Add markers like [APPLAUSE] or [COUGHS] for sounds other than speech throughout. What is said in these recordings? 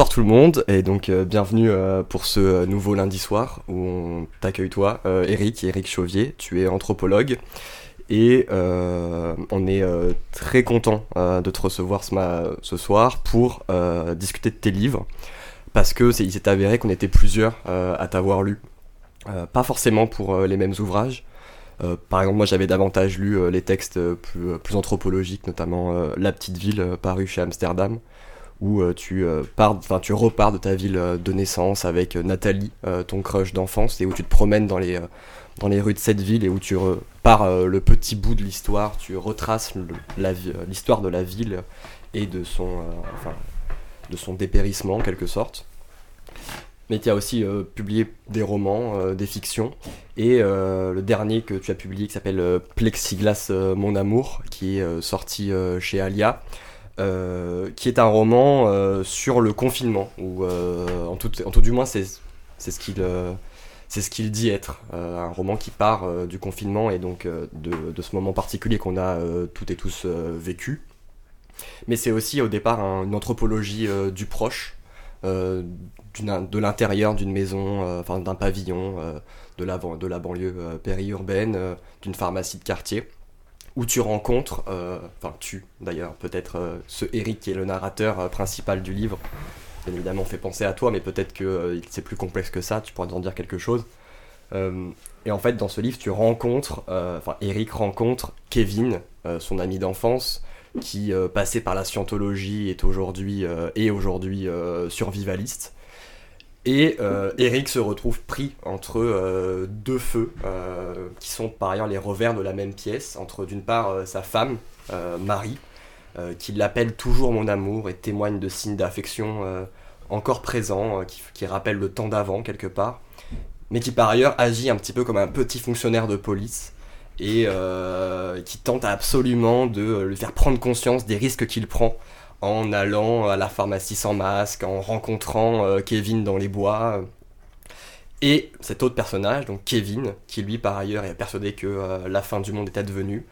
bonsoir tout le monde et donc euh, bienvenue euh, pour ce euh, nouveau lundi soir où on t'accueille toi, Eric, Eric Chauvier, tu es anthropologue et on est très content de te recevoir ce, soir pour discuter de tes livres parce que il s'est avéré qu'on était plusieurs à t'avoir lu, pas forcément pour les mêmes ouvrages. par exemple, moi j'avais davantage lu les textes plus, plus, anthropologiques, notamment La petite ville paru chez Amsterdam, où euh, tu, euh, pars, tu repars de ta ville euh, de naissance avec Nathalie, ton crush d'enfance, et où tu te promènes dans les, dans les rues de cette ville et où tu pars le petit bout de l'histoire, tu retraces l'histoire de la ville et de son, de son dépérissement en quelque sorte. Mais tu as aussi publié des romans, des fictions, et le dernier que tu as publié qui s'appelle Plexiglas Mon Amour, qui est sorti chez Alia. Euh, qui est un roman euh, sur le confinement, ou euh, en, tout, en tout du moins c'est ce qu'il ce qu'il dit être, un roman qui part du confinement et donc de, de, ce moment particulier qu'on a toutes et tous vécu. Mais c'est aussi au départ une anthropologie du proche, de l'intérieur d'une maison, enfin d'un pavillon, de, la, de la banlieue périurbaine, d'une pharmacie de quartier où tu rencontres, euh, enfin tu d'ailleurs, peut-être euh, ce Eric qui est le narrateur euh, principal du livre, bien évidemment fait penser à toi, mais peut-être que c'est plus complexe que ça, tu pourrais en dire quelque chose. et en fait, dans ce livre, tu rencontres, enfin Eric rencontre Kevin, son ami d'enfance, qui passait par la scientologie est aujourd'hui et aujourd'hui survivaliste. Et euh, Eric se retrouve pris entre euh, deux feux, euh, qui sont par ailleurs les revers de la même pièce, entre d'une part sa femme, Marie, qui l'appelle toujours mon amour et témoigne de signes d'affection encore présents, qui, qui rappellent le temps d'avant quelque part, mais qui par ailleurs agit un petit peu comme un petit fonctionnaire de police, et qui tente absolument de lui faire prendre conscience des risques qu'il prend en allant à la pharmacie sans masque, en rencontrant euh, Kevin dans les bois. Et cet autre personnage, donc Kevin, qui lui par ailleurs est persuadé que euh, la fin du monde est advenue,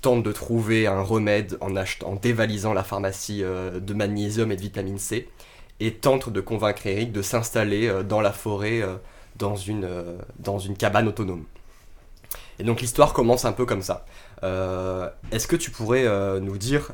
tente de trouver un remède en, dévalisant la pharmacie euh, de magnésium et de vitamine C, et tente de convaincre Eric de s'installer dans la forêt dans une cabane autonome. Et donc l'histoire commence un peu comme ça. Est-ce que tu pourrais nous dire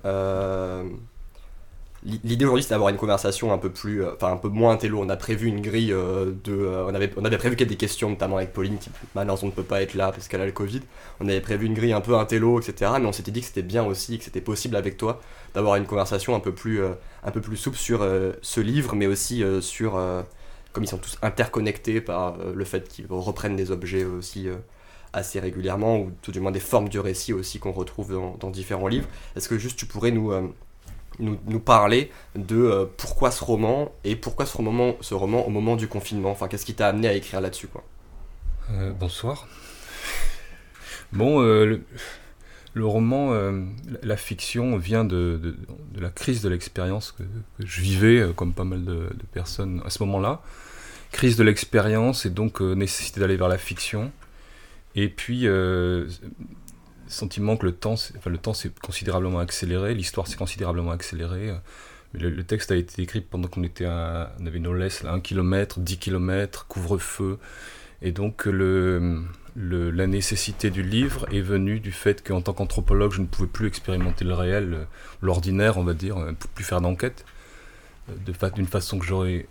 L'idée aujourd'hui, c'est d'avoir une conversation un peu plus, euh, enfin un peu moins intello. On a prévu une grille euh, de, euh, on avait, prévu qu'il y ait des questions, notamment avec Pauline qui malheureusement ne peut pas être là parce qu'elle a le Covid. On avait prévu une grille un peu intello, etc. Mais on s'était dit que c'était bien aussi, que c'était possible avec toi d'avoir une conversation un peu plus, un souple sur ce livre, mais aussi sur, comme ils sont tous interconnectés par le fait qu'ils reprennent des objets aussi assez régulièrement, ou tout du moins des formes du récit aussi qu'on retrouve dans, dans, différents livres. Est-ce que juste tu pourrais nous nous, parler de euh, pourquoi ce roman et pourquoi ce roman, ce roman au moment du confinement. Enfin, qu'est-ce qui t'a amené à écrire là-dessus quoi? Euh, Bonsoir. [LAUGHS] Bon, euh, le, roman, la fiction vient de, la crise de l'expérience que, je vivais, comme pas mal de, personnes à ce moment-là. Crise de l'expérience et donc nécessité d'aller vers la fiction. Et puis, sentiment que le temps, enfin, le temps s'est considérablement accéléré, l'histoire s'est considérablement accélérée. Le, texte a été écrit pendant qu'on était à, on avait nos laisses, 1 km, 10 km, couvre-feu. Et donc le, la nécessité du livre est venue du fait qu'en tant qu'anthropologue, je ne pouvais plus expérimenter le réel, l'ordinaire, on va dire, plus faire d'enquête d'une façon que j'aurais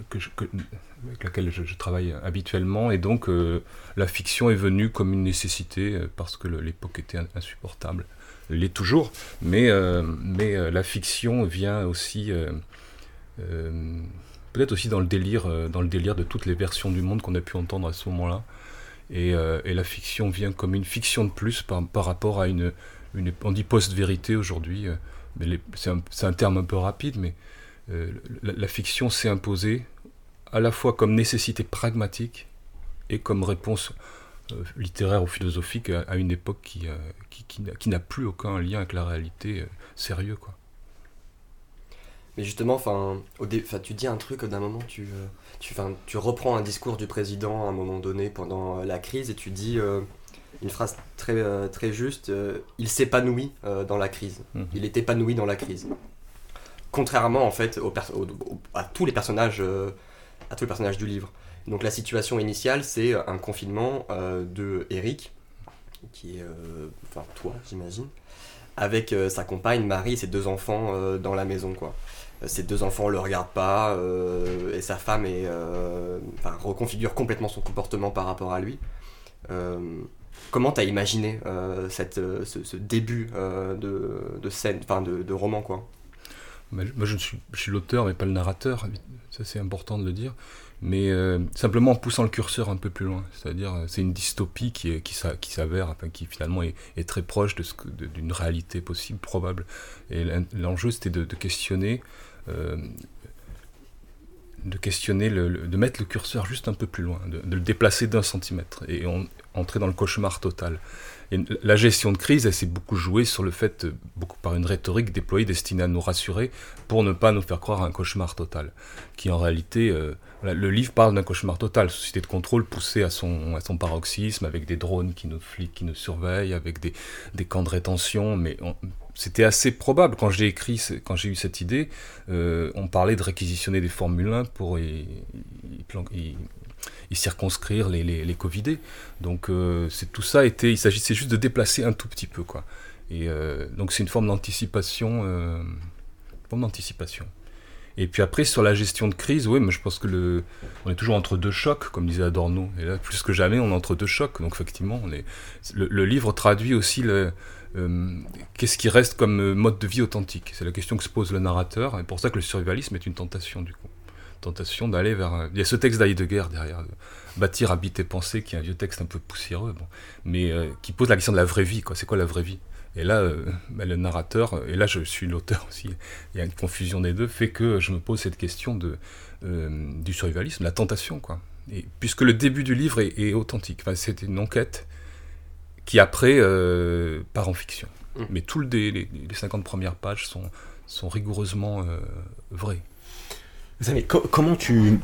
avec laquelle je, travaille habituellement. Et donc euh, la fiction est venue comme une nécessité euh, parce que l'époque était insupportable. Elle l'est toujours mais euh, mais la fiction vient aussi peut-être aussi dans le délire dans le délire de toutes les versions du monde qu'on a pu entendre à ce moment-là. Et, et, la fiction vient comme une fiction de plus par, par rapport à une, une on dit post-vérité aujourd'hui c'est un, terme un peu rapide mais la, fiction s'est imposée à la fois comme nécessité pragmatique et comme réponse euh, littéraire ou philosophique à, une époque qui, euh, qui, qui, n'a plus aucun lien avec la réalité sérieux. Quoi. Mais justement, enfin, tu dis un truc d'un moment, tu, tu, tu reprends un discours du président à un moment donné pendant la crise et tu dis une phrase très, très juste il s'épanouit dans la crise. Mmh. Il est épanoui dans la crise. contrairement en fait à tous les personnages, à tous les personnages du livre. Donc la situation initiale, c'est un confinement de Eric, qui est, enfin toi, j'imagine, avec sa compagne Marie, et ses deux enfants dans la maison, quoi ses deux enfants le regardent pas euh, et sa femme est, euh, reconfigure complètement son comportement par rapport à lui. Euh, comment t'as imaginé cette, ce, début de, scène, enfin de, roman quoi? Moi je suis l'auteur mais pas le narrateur, ça c'est important de le dire mais simplement en poussant le curseur un peu plus loin. C'est-à-dire, c'est une dystopie qui, qui, s'avère, enfin, qui finalement est, très proche de ce d'une réalité possible, probable. Et l'enjeu, c'était de, questionner euh, de questionner, le, de mettre le curseur juste un peu plus loin, de, le déplacer d'un centimètre et entrer dans le cauchemar total. La gestion de crise, elle s'est beaucoup jouée sur le fait, beaucoup par une rhétorique déployée destinée à nous rassurer pour ne pas nous faire croire à un cauchemar total. Qui en réalité, euh, le livre parle d'un cauchemar total, société de contrôle poussée à son, paroxysme, avec des drones qui nous qui nous surveillent, avec des, des camps de rétention, mais c'était assez probable. Quand j'ai écrit, quand j'ai eu cette idée, euh, on parlait de réquisitionner des Formule 1 pour y, circonscrire les, les, Covidés. Donc euh, c'est tout ça était, il s'agissait juste de déplacer un tout petit peu quoi. Et euh, donc c'est une forme d'anticipation, forme d'anticipation. Et puis après sur la gestion de crise, oui, mais je pense que le, on est toujours entre deux chocs, comme disait Adorno. Et là, plus que jamais, on est entre deux chocs. Donc effectivement, on est, le livre traduit aussi le euh, qu'est-ce qui reste comme euh, mode de vie authentique C'est la question que se pose le narrateur, et pour ça que le survivalisme est une tentation du coup. Tentation d'aller vers. Euh, il y a ce texte d'Heidegger derrière, Bâtir, habiter, penser, qui est un vieux texte un peu poussiéreux, bon, mais qui pose la question de la vraie vie, quoi. C'est quoi la vraie vie? Et là, bah, le narrateur, et là je suis l'auteur aussi, il y a une confusion des deux, fait que je me pose cette question de, du survivalisme, la tentation, quoi. Et, puisque le début du livre est, authentique, enfin, c'est une enquête qui après euh, part en fiction. Mm. Mais tous les, les, 50 premières pages sont, sont rigoureusement euh, vraies. Mais comment tu,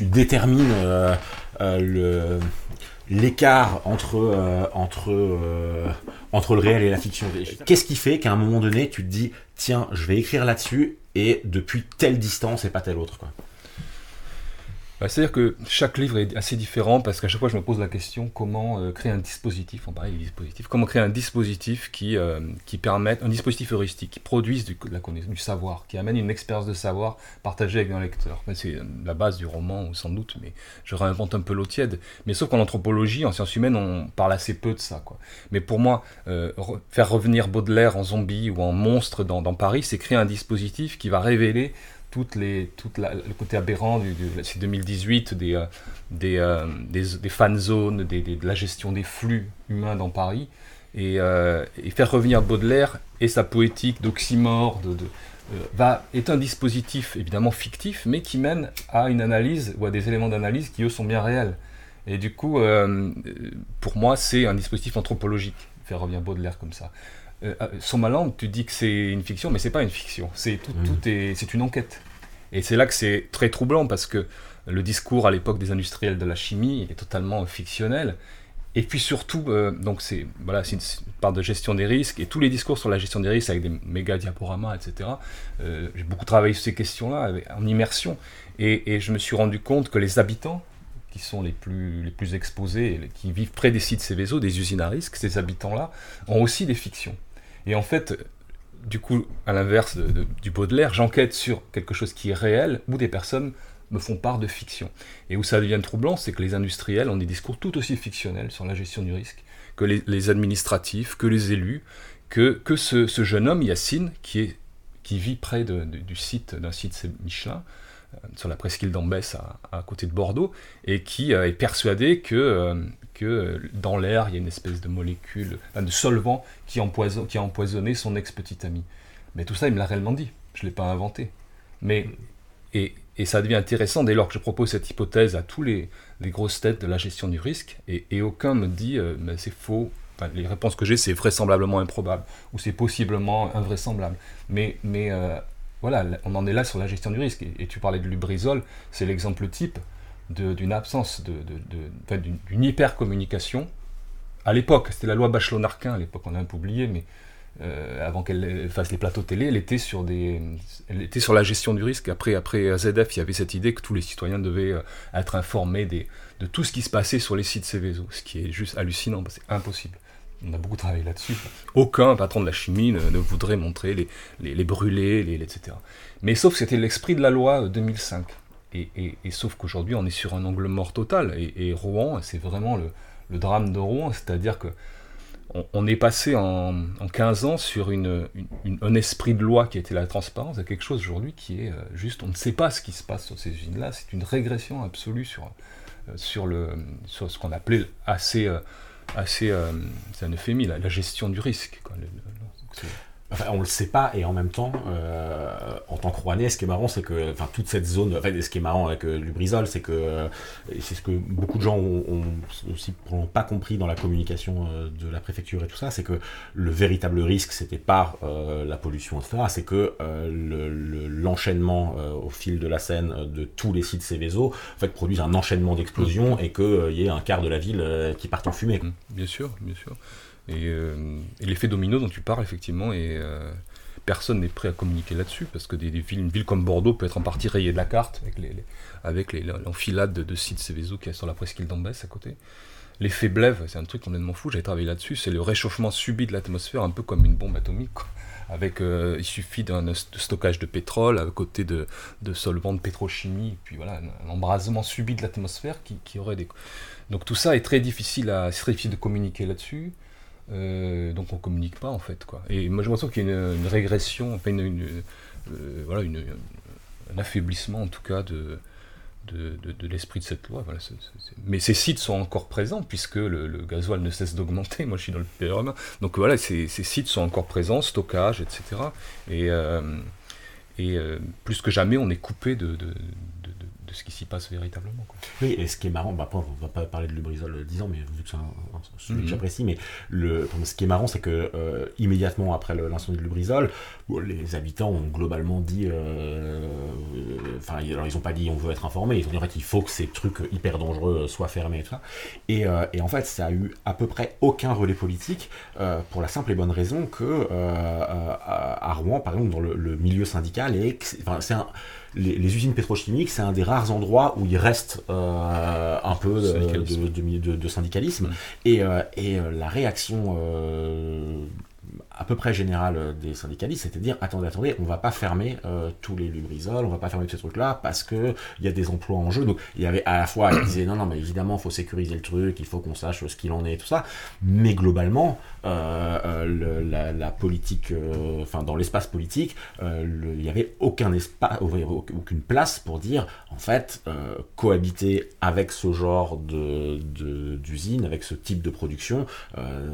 détermines l'écart entre, le réel et la fiction? Qu'est-ce qui fait qu'à un moment donné, tu te dis, tiens, je vais écrire là-dessus, et depuis telle distance et pas telle autre. Bah, c'est-à-dire que chaque livre est assez différent parce qu'à chaque fois je me pose la question comment euh, créer un dispositif, on parlait du dispositif, comment créer un dispositif qui, euh, qui permette, un dispositif heuristique, qui produise du, la du savoir, qui amène une expérience de savoir partagée avec un lecteur. C'est la base du roman sans doute, mais je réinvente un peu l'eau tiède. Mais sauf qu'en anthropologie, en sciences humaines, on parle assez peu de ça. Quoi. Mais pour moi, euh, faire revenir Baudelaire en zombie ou en monstre dans Paris, c'est créer un dispositif qui va révéler toutes les, le côté aberrant du, 2018 des, euh, euh, des, des, fan zones, de la gestion des flux humains dans Paris, et, euh, faire revenir Baudelaire et sa poétique d'oxymore, est un dispositif évidemment fictif, mais qui mène à une analyse ou à des éléments d'analyse qui eux sont bien réels. Et du coup, pour moi, c'est un dispositif anthropologique, faire revenir Baudelaire comme ça. Euh, euh, son malin, tu dis que c'est une fiction, mais c'est pas une fiction. C'est tout, mm. tout est, c'est une enquête. Et c'est là que c'est très troublant parce que le discours à l'époque des industriels de la chimie est totalement fictionnel. Et puis surtout, euh, donc c'est voilà, c'est une, part de gestion des risques et tous les discours sur la gestion des risques avec des méga diaporamas, etc. j'ai beaucoup travaillé sur ces questions-là en immersion et, et, je me suis rendu compte que les habitants qui sont les plus, les plus exposés, qui vivent près des sites Céveso, des usines à risque, ces habitants-là ont aussi des fictions. Et en fait, du coup, à l'inverse du Baudelaire, j'enquête sur quelque chose qui est réel, où des personnes me font part de fiction. Et où ça devient troublant, c'est que les industriels ont des discours tout aussi fictionnels sur la gestion du risque que les, administratifs, que les élus, que, que ce, jeune homme, Yacine, qui, qui vit près du site d'un site Michelin, euh, sur la presqu'île d'Ambès à, côté de Bordeaux, et qui euh, est persuadé que, euh, que dans l'air, il y a une espèce de molécule, de solvant qui, a empoisonné son ex-petite amie. Mais tout ça, il me l'a réellement dit. Je ne l'ai pas inventé. Mais, et, et, ça devient intéressant dès lors que je propose cette hypothèse à tous les, les grosses têtes de la gestion du risque, et, et aucun me dit mais c'est faux. les réponses que j'ai, c'est vraisemblablement improbable, ou c'est possiblement invraisemblable. Mais, mais voilà, on en est là sur la gestion du risque. Et, tu parlais de Lubrizol, c'est l'exemple type d'une absence, de, d'une hyper-communication. À l'époque, c'était la loi Bachelot-Narquin, à l'époque on a un peu oublié, mais avant qu'elle fasse les plateaux télé, elle était sur des, elle était sur la gestion du risque. Après, après ZF, il y avait cette idée que tous les citoyens devaient être informés des, de tout ce qui se passait sur les sites Céveso, ce qui est juste hallucinant, c'est impossible. On a beaucoup travaillé là-dessus. Aucun patron de la chimie ne, voudrait montrer les, les, les brûlés, etc. Mais sauf que c'était l'esprit de la loi 2005. Et, sauf qu'aujourd'hui, on est sur un angle mort total. Et, Rouen, c'est vraiment le, drame de Rouen, c'est-à-dire que on, est passé en, en, 15 ans sur un esprit de loi qui était la transparence à quelque chose aujourd'hui qui est euh, juste, on ne sait pas ce qui se passe sur ces usines-là. C'est une régression absolue sur, euh, sur, le, sur ce qu'on appelait assez euh, assez. C'est un euphémisme, la, gestion du risque. On le sait pas, et en même temps, euh, en tant que Rouennais, ce qui est marrant, c'est que, enfin, toute cette zone, enfin, ce qui est marrant avec euh, Lubrizol, c'est que, euh, c'est ce que beaucoup de gens ont, aussi pas compris dans la communication euh, de la préfecture et tout ça, c'est que le véritable risque, c'était pas la pollution, etc., c'est que l'enchaînement le, au fil de la Seine de tous les sites Céveso, en fait, produisent un enchaînement d'explosions et qu'il y ait un quart de la ville qui parte en fumée. Bien sûr, bien sûr. Euh, et, l'effet domino dont tu parles, effectivement, et euh, personne n'est prêt à communiquer là-dessus, parce que des, villes, ville comme Bordeaux peut être en partie rayée de la carte, avec, les, avec l'enfilade de, sites Céveso qui est sur la presqu'île d'Ambès à côté. L'effet Blève, c'est un truc complètement fou, j'avais travaillé là-dessus, c'est le réchauffement subi de l'atmosphère, un peu comme une bombe atomique. Avec, euh, il suffit d'un stockage de pétrole à côté de, de solvants de pétrochimie, puis voilà, un, embrasement subi de l'atmosphère qui, qui, aurait des... Donc tout ça est très difficile, à, très difficile de communiquer là-dessus. Euh, donc on communique pas en fait quoi. Et moi je pense qu'il y a une, régression, enfin une, euh, voilà, un affaiblissement en tout cas de, de, de, l'esprit de cette loi. Mais ces sites sont encore présents puisque le, le gasoil ne cesse d'augmenter. Moi je suis dans le PRM, donc voilà, ces, sites sont encore présents, stockage, etc. Et, euh, et plus que jamais on est coupé de, ce qui s'y passe véritablement. Quoi. Oui, et ce qui est marrant, bah, on va pas parler de Lubrizol 10 ans, mais vu que c'est un, sujet que mhm. j'apprécie, mais le, ce qui est marrant, c'est que euh, immédiatement après l'incendie de Lubrizol, les habitants ont globalement dit, euh, enfin, alors ils ont pas dit on veut être informés, ils ont dit en fait il faut que ces trucs hyper dangereux soient fermés et tout ça. Et, euh, et en fait, ça a eu à peu près aucun relais politique pour la simple et bonne raison que à Rouen, par exemple, dans le, le milieu syndical, enfin, c'est un les, usines pétrochimiques, c'est un des rares endroits où il reste euh, un peu de, de, syndicalisme. Et, euh, et euh, la réaction à peu près général euh, des syndicalistes, c'était de dire attendez, attendez, on va pas fermer euh, tous les lubrisols, on va pas fermer tous ces trucs-là parce que il y a des emplois en jeu. Donc il y avait à la fois, ils disaient non, non, mais évidemment, il faut sécuriser le truc, il faut qu'on sache ce qu'il en est et tout ça. Mais globalement, euh, la, politique, enfin dans l'espace politique, il y avait aucun espace, aucune place pour dire en fait cohabiter avec ce genre de d'usine, avec ce type de production,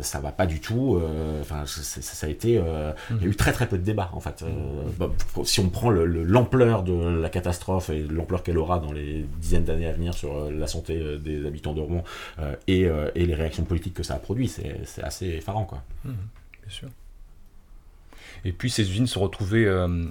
ça va pas du tout. Enfin, ça, a été, euh, il y a eu très très peu de débats en fait. Euh, bah, si on prend l'ampleur de la catastrophe et l'ampleur qu'elle aura dans les dizaines d'années à venir sur euh, la santé des habitants de Rouen et, et, les réactions politiques que ça a produit, c'est assez effarant quoi. Mmh, bien sûr. Et puis ces usines se retrouvaient en,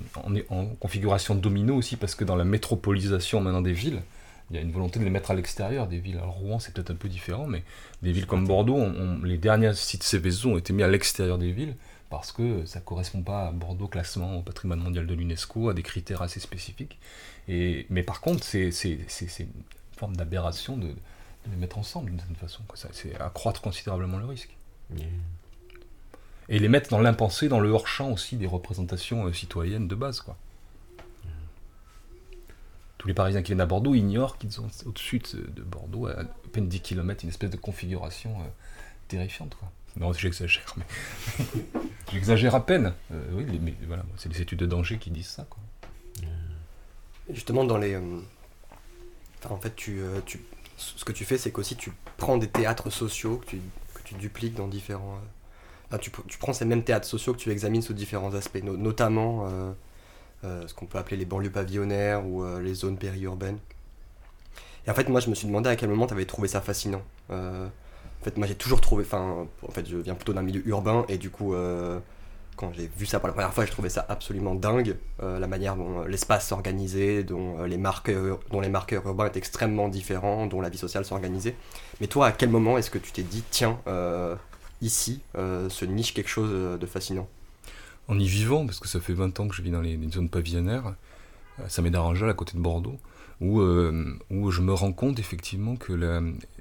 en, configuration domino aussi parce que dans la métropolisation maintenant des villes, il y a une volonté de les mettre à l'extérieur des villes. Alors Rouen, c'est peut-être un peu différent, mais des villes comme Bordeaux, les derniers sites Céveso ont été mis à l'extérieur des villes parce que ça ne correspond pas à Bordeaux classement au patrimoine mondial de l'UNESCO, à des critères assez spécifiques. Et, mais par contre, c'est une forme d'aberration de, les mettre ensemble d'une certaine façon. C'est accroître considérablement le risque. Et les mettre dans l'impensé, dans le hors-champ aussi des représentations euh, citoyennes de base. quoi tous les Parisiens qui viennent à Bordeaux ignorent qu'ils ont au-dessus de, Bordeaux, à, peine 10 km, une espèce de configuration euh, terrifiante. Non, j'exagère, mais [LAUGHS] j'exagère à peine. Euh, oui, mais voilà, c'est les études de danger qui disent ça. Quoi. Justement, dans les. Euh, en fait, tu, tu, ce que tu fais, c'est qu'aussi tu prends des théâtres sociaux que tu, que tu dupliques dans différents. tu, tu, prends ces mêmes théâtres sociaux que tu examines sous différents aspects, notamment euh, ce qu'on peut appeler les banlieues pavillonnaires ou euh, les zones périurbaines. Et en fait, moi, je me suis demandé à quel moment tu avais trouvé ça fascinant. Euh, en fait, moi, j'ai toujours trouvé. Enfin, en fait, je viens plutôt d'un milieu urbain et du coup, quand j'ai vu ça pour la première fois, j'ai trouvé ça absolument dingue. la manière dont l'espace s'organisait, dont, les marqueurs, dont les urbains étaient extrêmement différents, dont la vie sociale s'organisait. Mais toi, à quel moment est-ce que tu t'es dit, tiens, ici, se niche quelque chose de fascinant? En y vivant, parce que ça fait 20 ans que je vis dans les, zones pavillonnaires, ça m'est d'Arangel à côté de Bordeaux, où, où je me rends compte effectivement que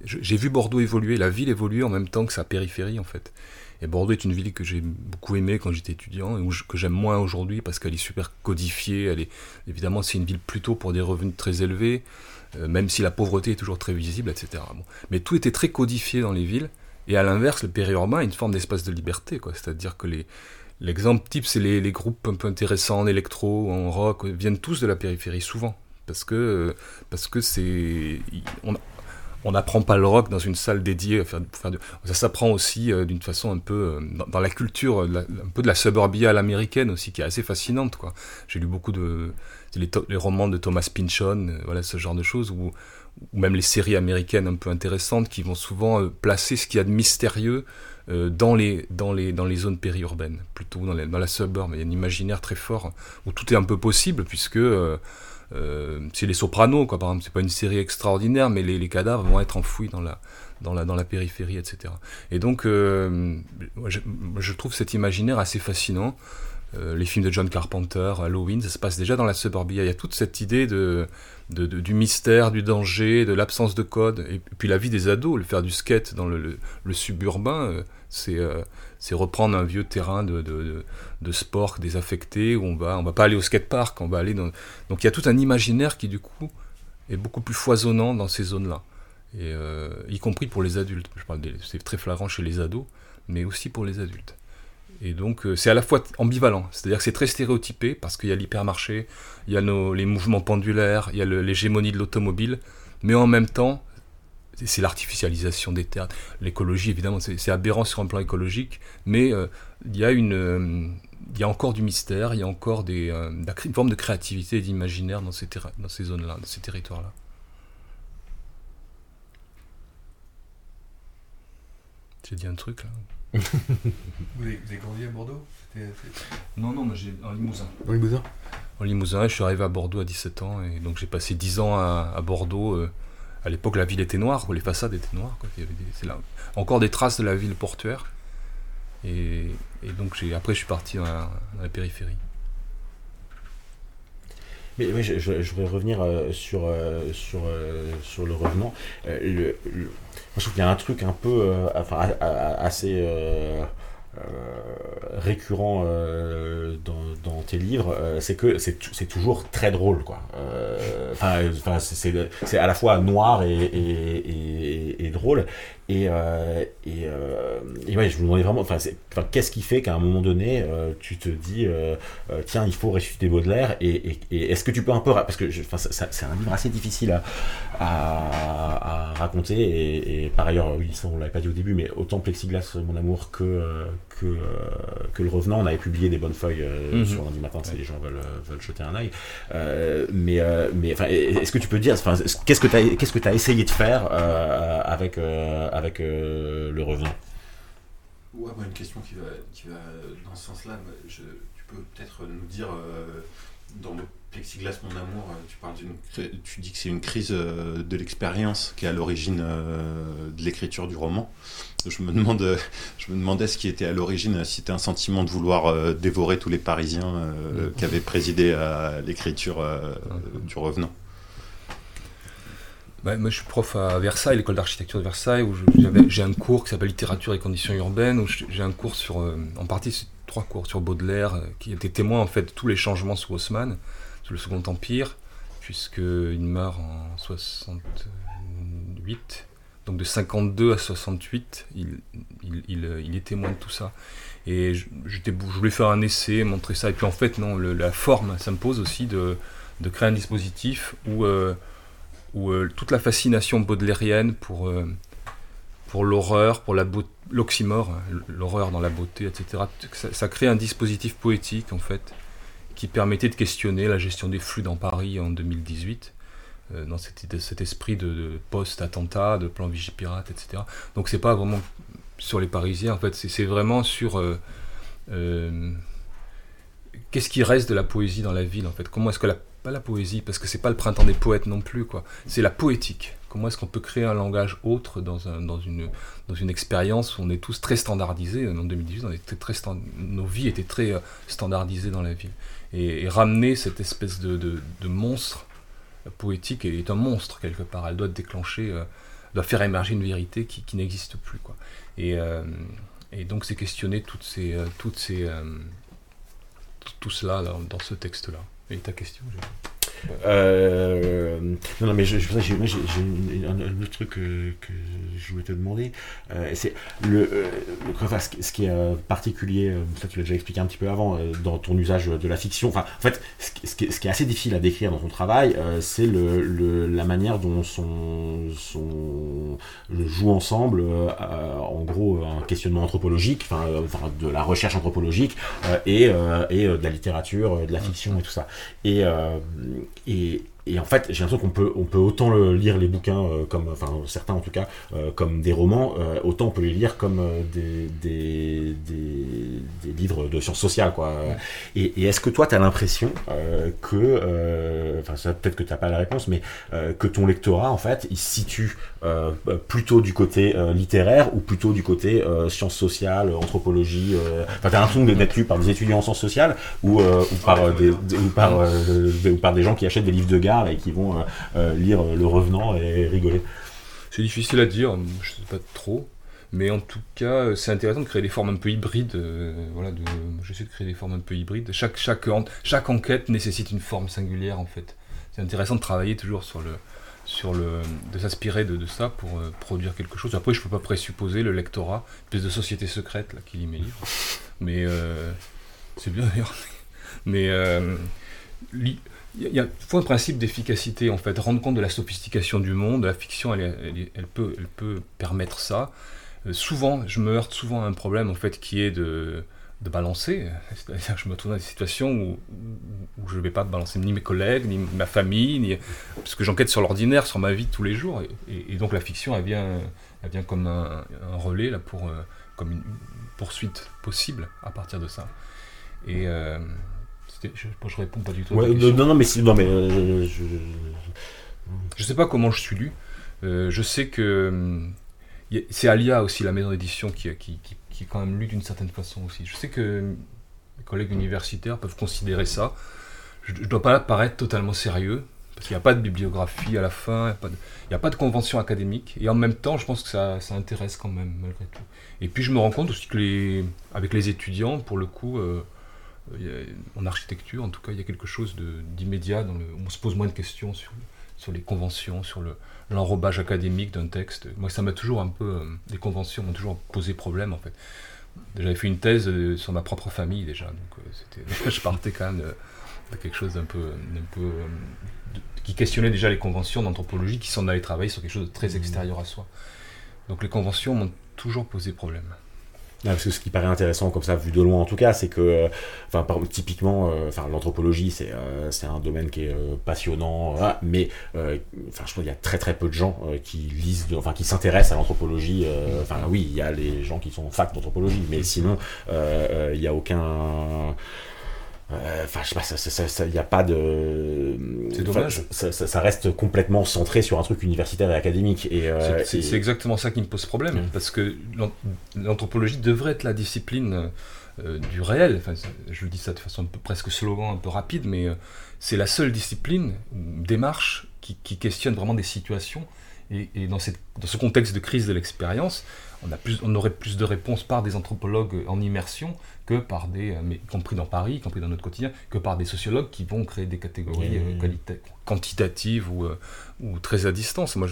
j'ai vu Bordeaux évoluer, la ville évoluer en même temps que sa périphérie en fait. Et Bordeaux est une ville que j'ai beaucoup aimée quand j'étais étudiant et que j'aime moins aujourd'hui parce qu'elle est super codifiée. Elle est, évidemment, c'est une ville plutôt pour des revenus très élevés, euh, même si la pauvreté est toujours très visible, etc. Mais tout était très codifié dans les villes. Et à l'inverse, le périurbain a une forme d'espace de liberté. C'est-à-dire que les, l'exemple type, c'est les, les, groupes un peu intéressants en électro, en rock, viennent tous de la périphérie, souvent. Parce que, parce que c'est. On, n'apprend pas le rock dans une salle dédiée à faire, ça s'apprend aussi euh, d'une façon un peu euh, dans, la culture un peu de la suburbia à l'américaine aussi qui est assez fascinante quoi j'ai lu beaucoup de les, romans de Thomas Pynchon euh, voilà ce genre de choses ou, même les séries américaines un peu intéressantes qui vont souvent placer ce qu'il y a de mystérieux dans les dans les dans les zones périurbaines plutôt dans, dans la suburb il y a un imaginaire très fort où tout est un peu possible puisque euh, c'est les Sopranos, quoi, par exemple. C'est pas une série extraordinaire, mais les, cadavres vont être enfouis dans la, dans la, dans la périphérie, etc. Et donc, euh, je, trouve cet imaginaire assez fascinant. Euh, les films de John Carpenter, Halloween, ça se passe déjà dans la suburbia. Il y a toute cette idée de, du mystère, du danger, de l'absence de code. Et puis la vie des ados, le faire du skate dans le, suburbain, c'est c'est reprendre un vieux terrain de, sport désaffecté où on va, on va pas aller au skatepark, on va aller dans... Donc il y a tout un imaginaire qui du coup est beaucoup plus foisonnant dans ces zones-là. Et euh, y compris pour les adultes. Je parle c'est très flagrant chez les ados, mais aussi pour les adultes. Et donc euh, c'est à la fois ambivalent, c'est-à-dire que c'est très stéréotypé parce qu'il y a l'hypermarché, il y a nos, les mouvements pendulaires, il y a l'hégémonie de l'automobile, mais en même temps c'est l'artificialisation des terres. L'écologie, évidemment, c'est aberrant sur un plan écologique, mais euh, il y a une, euh, il y a encore du mystère, il y a encore des, une forme de créativité et d'imaginaire dans ces, dans ces zones-là, dans ces territoires-là. J'ai dit un truc là. [LAUGHS] vous, avez, grandi à Bordeaux Non, non, moi j'ai en Limousin. En Limousin En Limousin, je suis arrivé à Bordeaux à 17 ans et donc j'ai passé 10 ans à, à Bordeaux à l'époque, la ville était noire, les façades étaient noires. C'est là, encore des traces de la ville portuaire. Et, donc, après, je suis parti dans la, périphérie. Mais, je, voudrais revenir euh, sur, euh, sur, euh, sur le revenant. Le, moi, je trouve qu'il y a un truc un peu enfin, assez récurrent dans, dans, tes livres, c'est que c'est toujours très drôle. quoi. Enfin, c'est à la fois noir et, et, et, drôle. Et, euh, et, euh, et, ouais, je me demandais vraiment, enfin, qu'est-ce qui fait qu'à un moment donné, euh, tu te dis, euh, euh, tiens, il faut ressusciter Baudelaire, et, et est-ce que tu peux un peu, parce que c'est un livre assez difficile à, à, à raconter, et, par ailleurs, oui, ça on l'avait pas dit au début, mais autant Plexiglas, mon amour, que, que, que Le Revenant, on avait publié des bonnes feuilles mm -hmm. sur lundi matin si les gens veulent, veulent jeter un œil. mais, mais enfin, est-ce que tu peux dire, qu'est-ce que tu as, qu'est-ce que as essayé de faire avec avec euh, le revenant? Ouais, une question qui va, qui va dans ce sens-là. tu peux peut-être nous dire, euh, dans le plexiglas, mon amour, euh, tu, parles d'une, tu dis que c'est une crise de l'expérience qui est à l'origine de l'écriture du roman. Je me, demande, je me demandais ce qui était à l'origine, si c'était un sentiment de vouloir dévorer tous les Parisiens mm. qui avaient présidé à l'écriture du revenant. Bah, moi, je suis prof à Versailles, l'école d'architecture de Versailles, où j'ai un cours qui s'appelle Littérature et conditions urbaines, où j'ai un cours sur, euh, en partie, trois cours sur Baudelaire, euh, qui était témoin en fait de tous les changements sous Haussmann, sous le Second Empire, puisqu'il meurt en 68. Donc de 52 à 68, il, est témoin de tout ça. Et je, voulais faire un essai, montrer ça. Et puis en fait, non, la forme s'impose aussi de, créer un dispositif où euh, euh, toute la fascination baudelairienne pour, euh, l'horreur, pour l'oxymore, hein, l'horreur dans la beauté, etc., ça, crée un dispositif poétique, en fait, qui permettait de questionner la gestion des flux dans Paris en 2018, euh, dans cet, esprit de, post-attentat, de plan Vigipirate, etc. Donc c'est pas vraiment sur les Parisiens, en fait, c'est vraiment sur... qu'est-ce qui reste de la poésie dans la ville en fait Comment est-ce que la pas la poésie, parce que c'est pas le printemps des poètes non plus, quoi. C'est la poétique. Comment est-ce qu'on peut créer un langage autre dans, un, dans, une, expérience où on est tous très standardisés? En 2018, on était très nos vies étaient très euh, standardisées dans la ville. Et, ramener cette espèce de, monstre poétique est un monstre quelque part. Elle doit déclencher, euh, doit faire émerger une vérité qui, n'existe plus, euh, et donc c'est questionner toutes ces, toutes ces, tout cela dans ce texte-là. Et ta question euh, non, non, mais j'ai un, autre truc que, je voulais te demander. Euh, c'est le, euh, ce, qui est euh, particulier, ça tu l'as déjà expliqué un petit peu avant, dans ton usage de la fiction. Enfin, en fait, ce, qui, est, assez difficile à décrire dans ton travail, c'est le, la manière dont son, son joue ensemble, en gros, un questionnement anthropologique, enfin, de la recherche anthropologique et, et de la littérature, de la fiction et tout ça. Et et, et en fait, j'ai l'impression qu'on peut, on peut autant le, lire les bouquins, euh, comme, enfin certains en tout cas, euh, comme des romans, euh, autant on peut les lire comme des, des, des, livres de sciences sociales. Quoi. Et, et est-ce que toi, tu as l'impression que, enfin peut-être que tu n'as pas la réponse, mais que ton lectorat, en fait, il se situe plutôt du côté littéraire ou plutôt du côté sciences sociales, anthropologie Enfin, tu as l'impression d'être lu par des étudiants en sciences sociales ou, par, des, ou, par, des gens qui achètent des livres de gars et qui vont euh, euh, lire Le Revenant et rigoler? C'est difficile à dire, je sais pas trop. Mais en tout cas, c'est intéressant de créer des formes un peu hybrides. Euh, voilà, j'essaie de créer des formes un peu hybrides. Chaque enquête nécessite une forme singulière en fait. C'est intéressant de travailler toujours sur le, sur le, de s'inspirer de, de, ça pour produire quelque chose. Après, je peux pas présupposer le lectorat, une espèce de société secrète là, qui lit mes livres. [LAUGHS] Mais c'est bien d'ailleurs. [LAUGHS] Mais il y a faut un principe d'efficacité, en fait, rendre compte de la sophistication du monde. La fiction, elle, elle, peut, elle peut permettre ça. Euh, souvent, je me heurte souvent à un problème, en fait, qui est de, de balancer. C'est-à-dire je me retrouve dans des situations où, où je ne vais pas balancer ni mes collègues, ni ma famille, ni... parce que j'enquête sur l'ordinaire, sur ma vie tous les jours. Et, donc la fiction, elle vient, elle vient comme un, relais, là, pour, euh, comme une poursuite possible à partir de ça. Et... Euh, je, je, réponds pas du tout. Ouais, non, non, mais non, mais euh, je, je sais pas comment je suis lu. Je sais que c'est Alia aussi, la maison d'édition, qui, qui, qui, qui, quand même lu d'une certaine façon aussi. Je sais que mes collègues universitaires peuvent considérer ça. Je ne dois pas paraître totalement sérieux, parce qu'il n'y a pas de bibliographie à la fin, il n'y a, pas de convention académique, et en même temps, je pense que ça, intéresse quand même, malgré tout. Et puis je me rends compte aussi que les, avec les étudiants, pour le coup, euh, en architecture, en tout cas, il y a quelque chose d'immédiat, le, on se pose moins de questions sur, sur les conventions, sur l'enrobage académique d'un texte. Moi, ça m'a toujours un peu, euh, les conventions m'ont toujours posé problème, en fait. J'avais fait une thèse euh, sur ma propre famille, déjà, donc euh, [LAUGHS] je partais quand même de, quelque chose d'un peu, qui questionnait déjà les conventions d'anthropologie, qui s'en allait travailler sur quelque chose de très mmh. extérieur à soi. Donc les conventions m'ont toujours posé problème parce que ce qui paraît intéressant comme ça, vu de loin en tout cas, c'est que, euh, enfin, typiquement, euh, enfin, l'anthropologie, c'est euh, un domaine qui est passionnant, mais, enfin, je pense qu'il y a très très peu de gens qui lisent, enfin, qui s'intéressent à l'anthropologie. Enfin, oui, il y a les gens qui sont fac d'anthropologie, mais sinon, il n'y a aucun euh, enfin, je sais pas, il n'y a pas de. C'est dommage. Ça, reste complètement centré sur un truc universitaire et académique. Et, euh, c'est exactement ça qui me pose problème, mm. parce que l'anthropologie devrait être la discipline euh, du réel. Enfin, je le dis ça de façon un peu, presque slogan, un peu rapide, mais c'est la seule discipline, démarche, qui, qui, questionne vraiment des situations. Et, et dans, cette, dans, ce contexte de crise de l'expérience, on, a plus, on aurait plus de réponses par des anthropologues en immersion que par des, euh, mais, y compris dans Paris, y compris dans notre quotidien, que par des sociologues qui vont créer des catégories euh, quantitatives ou, euh, ou, très à distance. Moi,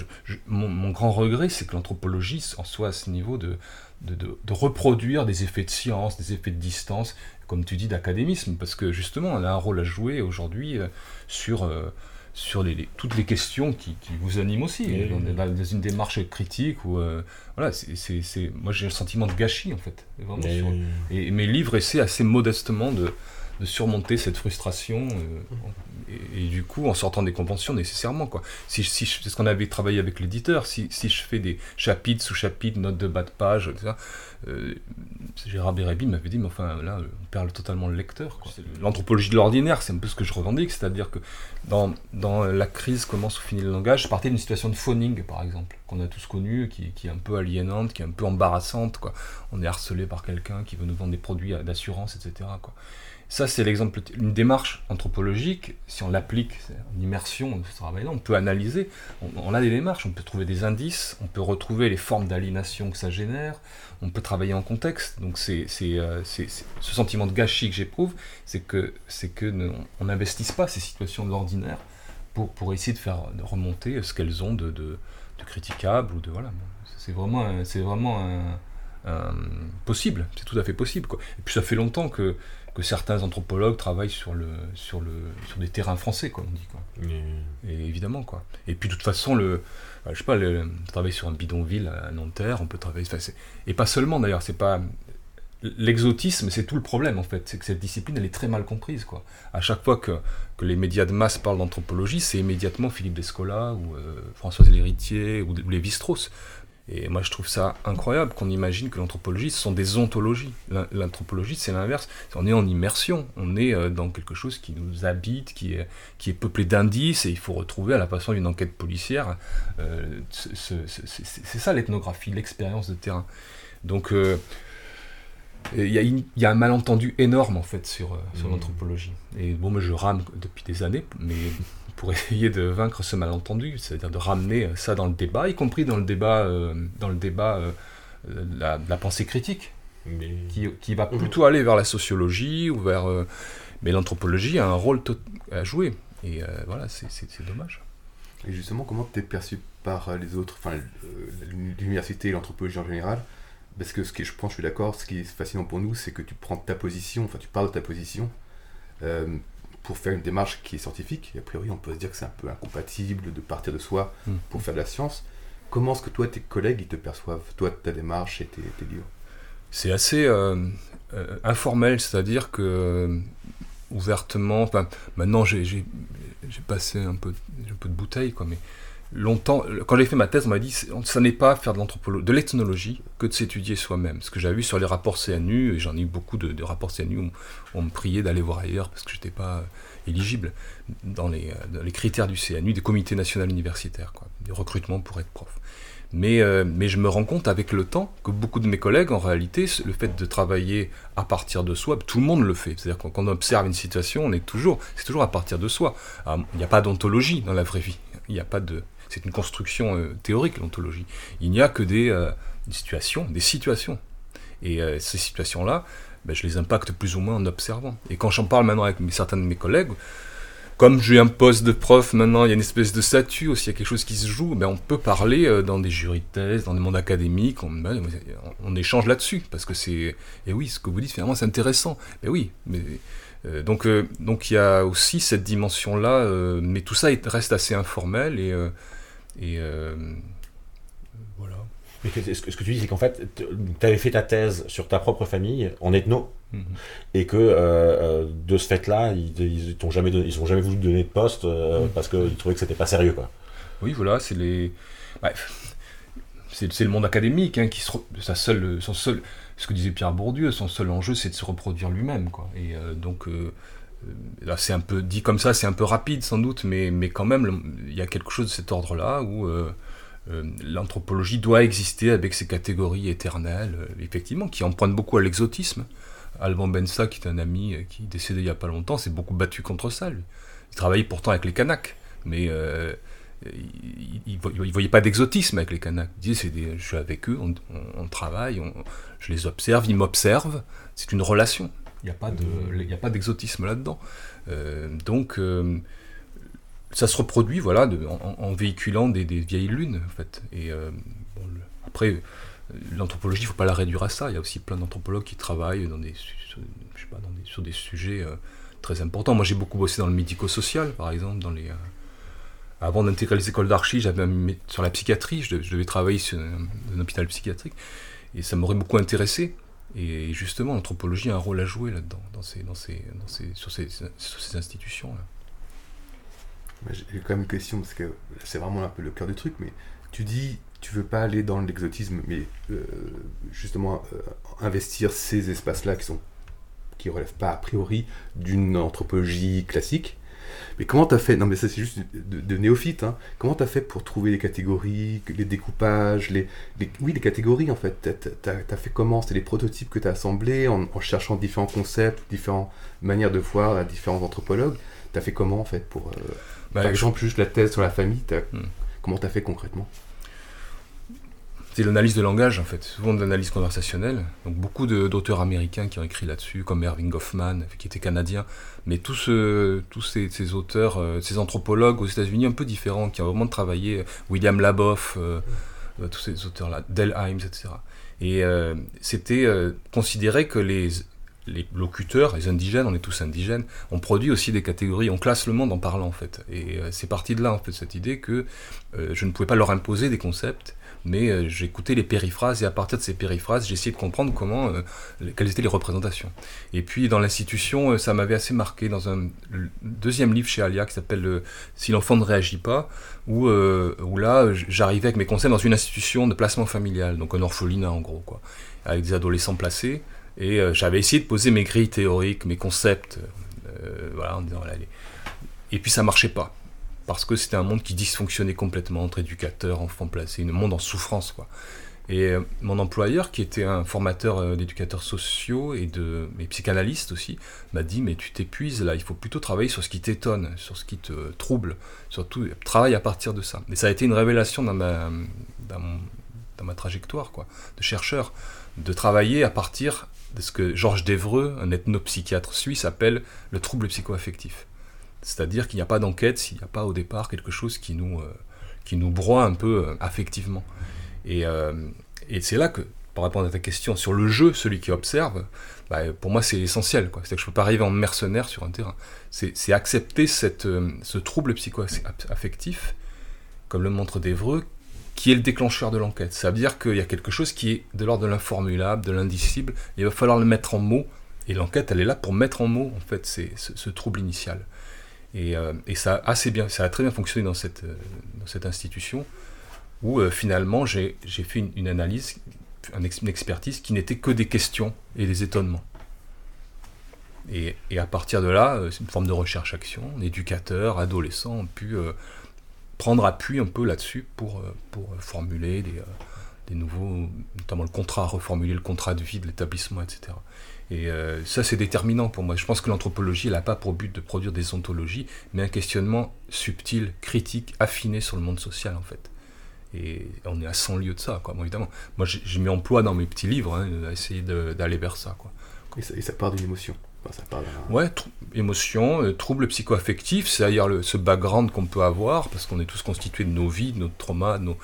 mon, grand regret, c'est que l'anthropologie en soit à ce niveau de, de, de, reproduire des effets de science, des effets de distance, comme tu dis, d'académisme, parce que justement, on a un rôle à jouer aujourd'hui sur sur les, toutes les questions qui, qui, vous animent aussi. on est dans une démarche critique où, euh, voilà, c'est, moi j'ai le sentiment de gâchis en fait. et, mes livres essaient assez modestement de, de surmonter cette frustration. Euh, et, du coup, en sortant des conventions nécessairement. Quoi. Si, si c'est ce qu'on avait travaillé avec l'éditeur, si, si, je fais des chapitres, sous-chapitres, notes de bas de page, etc., euh, Gérard Bérébi m'avait dit, mais enfin là, on perd totalement le lecteur. L'anthropologie de l'ordinaire, c'est un peu ce que je revendique, c'est-à-dire que dans, dans la crise commence ou finit le langage, je partais d'une situation de phoning, par exemple, qu'on a tous connue, qui, qui, est un peu aliénante, qui est un peu embarrassante. Quoi. On est harcelé par quelqu'un qui veut nous vendre des produits d'assurance, etc. Quoi. Ça, c'est l'exemple, une démarche anthropologique, si on l'applique en immersion ce travail-là, on peut analyser, on, a des démarches, on peut trouver des indices, on peut retrouver les formes d'aliénation que ça génère, on peut travailler en contexte. Donc, c'est, euh, ce sentiment de gâchis que j'éprouve, c'est que, que on n'investisse pas ces situations de l'ordinaire pour, pour essayer de faire de remonter ce qu'elles ont de, de, de critiquable ou de voilà. C'est vraiment, c'est vraiment possible, c'est tout à fait possible. Quoi. Et puis ça fait longtemps que que certains anthropologues travaillent sur, le, sur, le, sur des terrains français, quoi, on dit. Quoi. Et évidemment, quoi. Et puis, de toute façon, le, bah, je sais pas, le, travailler sur un bidonville à Nanterre, on peut travailler. Et pas seulement, d'ailleurs, c'est pas. L'exotisme, c'est tout le problème, en fait. C'est que cette discipline, elle est très mal comprise, quoi. À chaque fois que, que les médias de masse parlent d'anthropologie, c'est immédiatement Philippe Descola ou euh, Françoise Lhéritier ou, ou Lévi-Strauss. Et moi, je trouve ça incroyable qu'on imagine que l'anthropologie, ce sont des ontologies. L'anthropologie, c'est l'inverse. On est en immersion. On est euh, dans quelque chose qui nous habite, qui est, qui est peuplé d'indices, et il faut retrouver, à la façon d'une enquête policière, euh, c'est ça l'ethnographie, l'expérience de terrain. Donc, euh, il y, y, a un malentendu énorme, en fait, sur, sur mmh. l'anthropologie. Et bon, moi, je rame depuis des années, mais pour [LAUGHS] essayer de vaincre ce malentendu, c'est-à-dire de ramener ça dans le débat, y compris dans le débat, euh, dans le débat euh, de, la, pensée critique, qui, qui, va mhm. plutôt aller vers la sociologie ou vers. Euh, mais l'anthropologie a un rôle à jouer. Et voilà, c'est dommage. Et justement, comment tu es perçu par les autres, enfin l'université et l'anthropologie en général? Parce que ce qui, je pense, je suis d'accord, ce qui est fascinant pour nous, c'est que tu prends ta position, enfin tu parles de ta position pour faire une démarche qui est scientifique, et a priori on peut se dire que c'est un peu incompatible de partir de soi hmm. pour faire de la science. Comment est-ce que toi, tes collègues, ils te perçoivent, toi, ta démarche et tes, livres? C'est assez euh, euh, informel, c'est-à-dire que ouvertement, maintenant j'ai passé un peu, un peu de bouteille, quoi, mais longtemps, quand j'ai fait ma thèse, on m'a dit ça n'est pas faire de l'anthropologie, de l'ethnologie que de s'étudier soi-même. Ce que j'avais vu sur les rapports CNU, et j'en ai eu beaucoup de, rapports CNU où on me priait d'aller voir ailleurs parce que je n'étais pas euh, éligible dans les, euh, critères du CNU, des comités nationaux universitaires, quoi, des recrutements pour être prof. Mais, euh, mais je me rends compte avec le temps que beaucoup de mes collègues, en réalité, le fait de travailler à partir de soi, tout le monde le fait. C'est-à-dire quand on observe une situation, on est toujours, c'est toujours à partir de soi. Ah, il n'y a pas d'ontologie dans la vraie vie. Il n'y a pas de, c'est une construction euh, théorique, l'ontologie. Il n'y a que des, euh, situations, des situations. Et euh, ces situations-là, ben, je les impacte plus ou moins en observant. Et quand j'en parle maintenant avec certains de mes collègues, comme j'ai un poste de prof maintenant, il y a une espèce de statut aussi, il y a quelque chose qui se joue, ben on peut parler dans des jurys de thèse, dans des mondes académiques, on, ben, échange là-dessus, parce que c'est... Et oui, ce que vous dites, finalement, c'est intéressant. Mais oui, mais euh, donc, donc il y a aussi cette dimension-là, mais tout ça reste assez informel et, et voilà. Mais ce que, tu dis, c'est qu'en fait, tu avais fait ta thèse sur ta propre famille en ethno, mhm. et que de ce fait-là, ils, ils t'ont jamais ils ont jamais voulu te donner de poste mhm. parce qu'ils trouvaient que c'était pas sérieux, quoi. Oui, voilà, c'est les, c'est le monde académique hein, qui se, sa seule, son seul, ce que disait Pierre Bourdieu, son seul enjeu c'est de se reproduire lui-même. Quoi. Et euh, donc euh, euh, là c'est un peu dit comme ça, c'est un peu rapide sans doute, mais, mais quand même il y a quelque chose de cet ordre-là où l'anthropologie doit exister avec ses catégories éternelles, effectivement, qui empruntent beaucoup à l'exotisme. Alban Bensa, qui est un ami qui est décédé il n'y a pas longtemps, s'est beaucoup battu contre ça. Il travaillait pourtant avec les Kanaks, mais il ne voyait pas d'exotisme avec les Kanaks. Il disait, je suis avec eux, on, travaille, je les observe, ils m'observent. C'est une relation. Il n'y a pas d'exotisme là-dedans. Euh, donc, euh, ça se reproduit, voilà, en, véhiculant des, vieilles lunes, en fait. Et euh, après, l'anthropologie, il ne faut pas la réduire à ça. Il y a aussi plein d'anthropologues qui travaillent sur des sujets très importants. Moi, j'ai beaucoup bossé dans le médico-social, par exemple, dans les avant d'intégrer les écoles d'archi, j'avais sur la psychiatrie, je devais, travailler sur un, hôpital psychiatrique, et ça m'aurait beaucoup intéressé. Et justement, l'anthropologie a un rôle à jouer là-dedans, dans ces, dans ces, dans ces, sur, ces, institutions-là. J'ai quand même une question, parce que c'est vraiment un peu le cœur du truc, mais tu dis, tu veux pas aller dans l'exotisme, mais euh, justement euh, investir ces espaces-là qui sont qui relèvent pas a priori d'une anthropologie classique. Mais comment t'as fait? Non, mais ça c'est juste de, néophyte. Hein. Comment t'as fait pour trouver les catégories, les découpages, les, oui les catégories en fait? T'as as, fait comment? C'était les prototypes que t'as assemblés en, en, cherchant différents concepts, différentes manières de voir à différents anthropologues? T'as fait comment en fait pour euh, bah, Par exemple, juste la thèse sur la famille. Hmm. Comment t'as fait concrètement? C'est l'analyse de langage en fait, souvent de l'analyse conversationnelle. Donc beaucoup d'auteurs américains qui ont écrit là-dessus, comme Erving Goffman, qui était canadien, mais tous, tous ces, auteurs, euh, ces anthropologues aux États-Unis un peu différents, qui ont vraiment travaillé, William Laboff, euh, euh, tous ces auteurs-là, Del Himes, etc. Et c'était considéré que les, les locuteurs, les indigènes, on est tous indigènes, on produit aussi des catégories, on classe le monde en parlant en fait. Et c'est parti de là en fait cette idée que je ne pouvais pas leur imposer des concepts mais euh, j'écoutais les périphrases et à partir de ces périphrases, j'essayais de comprendre comment, euh, quelles étaient les représentations. Et puis dans l'institution, euh, ça m'avait assez marqué dans un deuxième livre chez Alia qui s'appelle Si l'enfant ne réagit pas, où, là j'arrivais avec mes conseils dans une institution de placement familial, donc un orphelinat en gros, quoi, avec des adolescents placés. Et j'avais essayé de poser mes grilles théoriques, mes concepts, voilà, en disant, et puis ça marchait pas parce que c'était un monde qui dysfonctionnait complètement entre éducateurs, enfants placés, un monde en souffrance. Quoi. Et euh, mon employeur, qui était un formateur euh, d'éducateurs sociaux et de mais psychanalystes aussi, m'a dit mais tu t'épuises là, il faut plutôt travailler sur ce qui t'étonne, sur ce qui te trouble, surtout travaille à partir de ça. Et ça a été une révélation dans ma dans ma trajectoire quoi, de chercheur, de travailler à partir de ce que Georges Devreux, un ethnopsychiatre suisse, appelle le trouble psychoaffectif. C'est-à-dire qu'il n'y a pas d'enquête s'il n'y a pas au départ quelque chose qui nous, euh, qui nous broie un peu euh, affectivement. Et, euh, et c'est là que, pour répondre à ta question, sur le jeu, celui qui observe, bah, pour moi c'est essentiel. C'est-à-dire que je ne peux pas arriver en mercenaire sur un terrain. C'est accepter ce trouble psycho-affectif, comme le montre Devreux, qui est le déclencheur de l'enquête. Ça veut dire qu'il y a quelque chose qui est de l'ordre de l'informulable, de l'indicible, il va falloir le mettre en mots, et l'enquête, elle est là pour mettre en mots, en fait, ce trouble initial. Euh, et, ça, a assez bien, ça a très bien fonctionné dans cette, euh, institution, où euh, finalement j'ai fait une, analyse, une expertise qui n'était que des questions et des étonnements. Et, à partir de là, c'est une forme de recherche-action. Éducateurs, adolescents ont pu prendre appui un peu là-dessus pour, pour formuler des, des nouveaux, notamment le contrat, reformuler le contrat de vie de l'établissement, etc. Et euh, ça, c'est déterminant pour moi. Je pense que l'anthropologie, elle n'a pas pour but de produire des ontologies, mais un questionnement subtil, critique, affiné sur le monde social, en fait. Et on est à 100 lieues de ça, quoi, évidemment. Moi, j'ai mis emploi dans mes petits livres hein, à essayer d'aller vers ça, quoi. Et ça, et ça part d'une émotion ça part Ouais, émotion, euh, trouble psychoaffectif, c'est-à-dire ce background qu'on peut avoir, parce qu'on est tous constitués de nos vies, de nos traumas, de nos,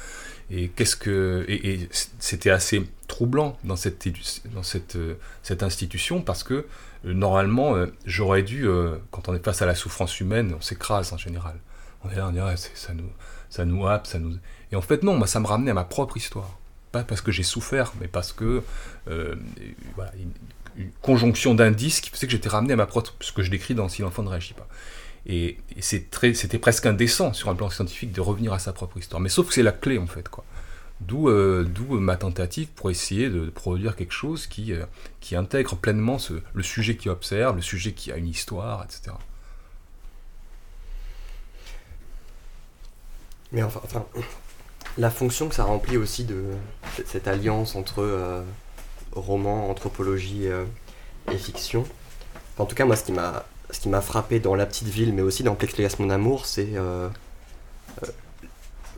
et qu'est-ce que et, c'était assez troublant dans euh, cette institution parce que euh, normalement euh, j'aurais dû quand on est face à la souffrance humaine on s'écrase en général on est là on dit ça nous ça nous happe ça nous et en fait non moi ça me ramenait à ma propre histoire pas parce que j'ai souffert mais parce que voilà une, conjonction d'indices qui faisait que j'étais ramené à ma propre ce que je décris dans Si l'enfant ne réagit pas et, c'était presque indécent sur un plan scientifique de revenir à sa propre histoire. Mais sauf que c'est la clé en fait. quoi. D'où euh, ma tentative pour essayer de, produire quelque chose qui, euh, qui intègre pleinement ce, le sujet qui observe, le sujet qui a une histoire, etc. Mais enfin, enfin la fonction que ça remplit aussi de cette alliance entre euh, roman, anthropologie et fiction. en tout cas, moi, ce qui m'a frappé dans La Petite Ville, mais aussi dans Plexiglas Mon Amour, c'est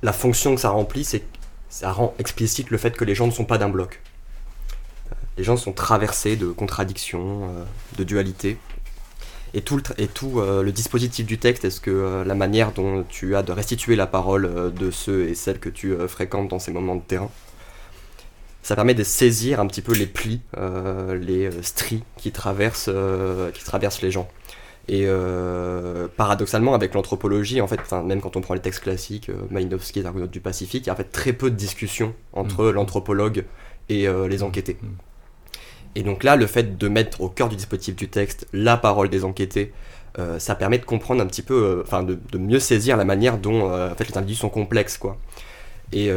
la fonction que ça remplit, c'est ça rend explicite le fait que les gens ne sont pas d'un bloc. Euh, les gens sont traversés de contradictions, de dualités. Et tout, le, tout le dispositif du texte, est-ce que la manière dont tu as de restituer la parole de ceux et celles que tu fréquentes dans ces moments de terrain, ça permet de saisir un petit peu les plis, les stries qui traversent, qui traversent les gens. Et euh, paradoxalement, avec l'anthropologie, en fait, même quand on prend les textes classiques, euh, Malinowski et Argonautes du Pacifique, il y a en fait très peu de discussions entre mm. l'anthropologue et euh, les mm. enquêtés. Mm. Et donc là, le fait de mettre au cœur du dispositif du texte la parole des enquêtés, euh, ça permet de comprendre un petit peu, enfin de, de mieux saisir la manière dont en fait, les individus sont complexes. Quoi. Et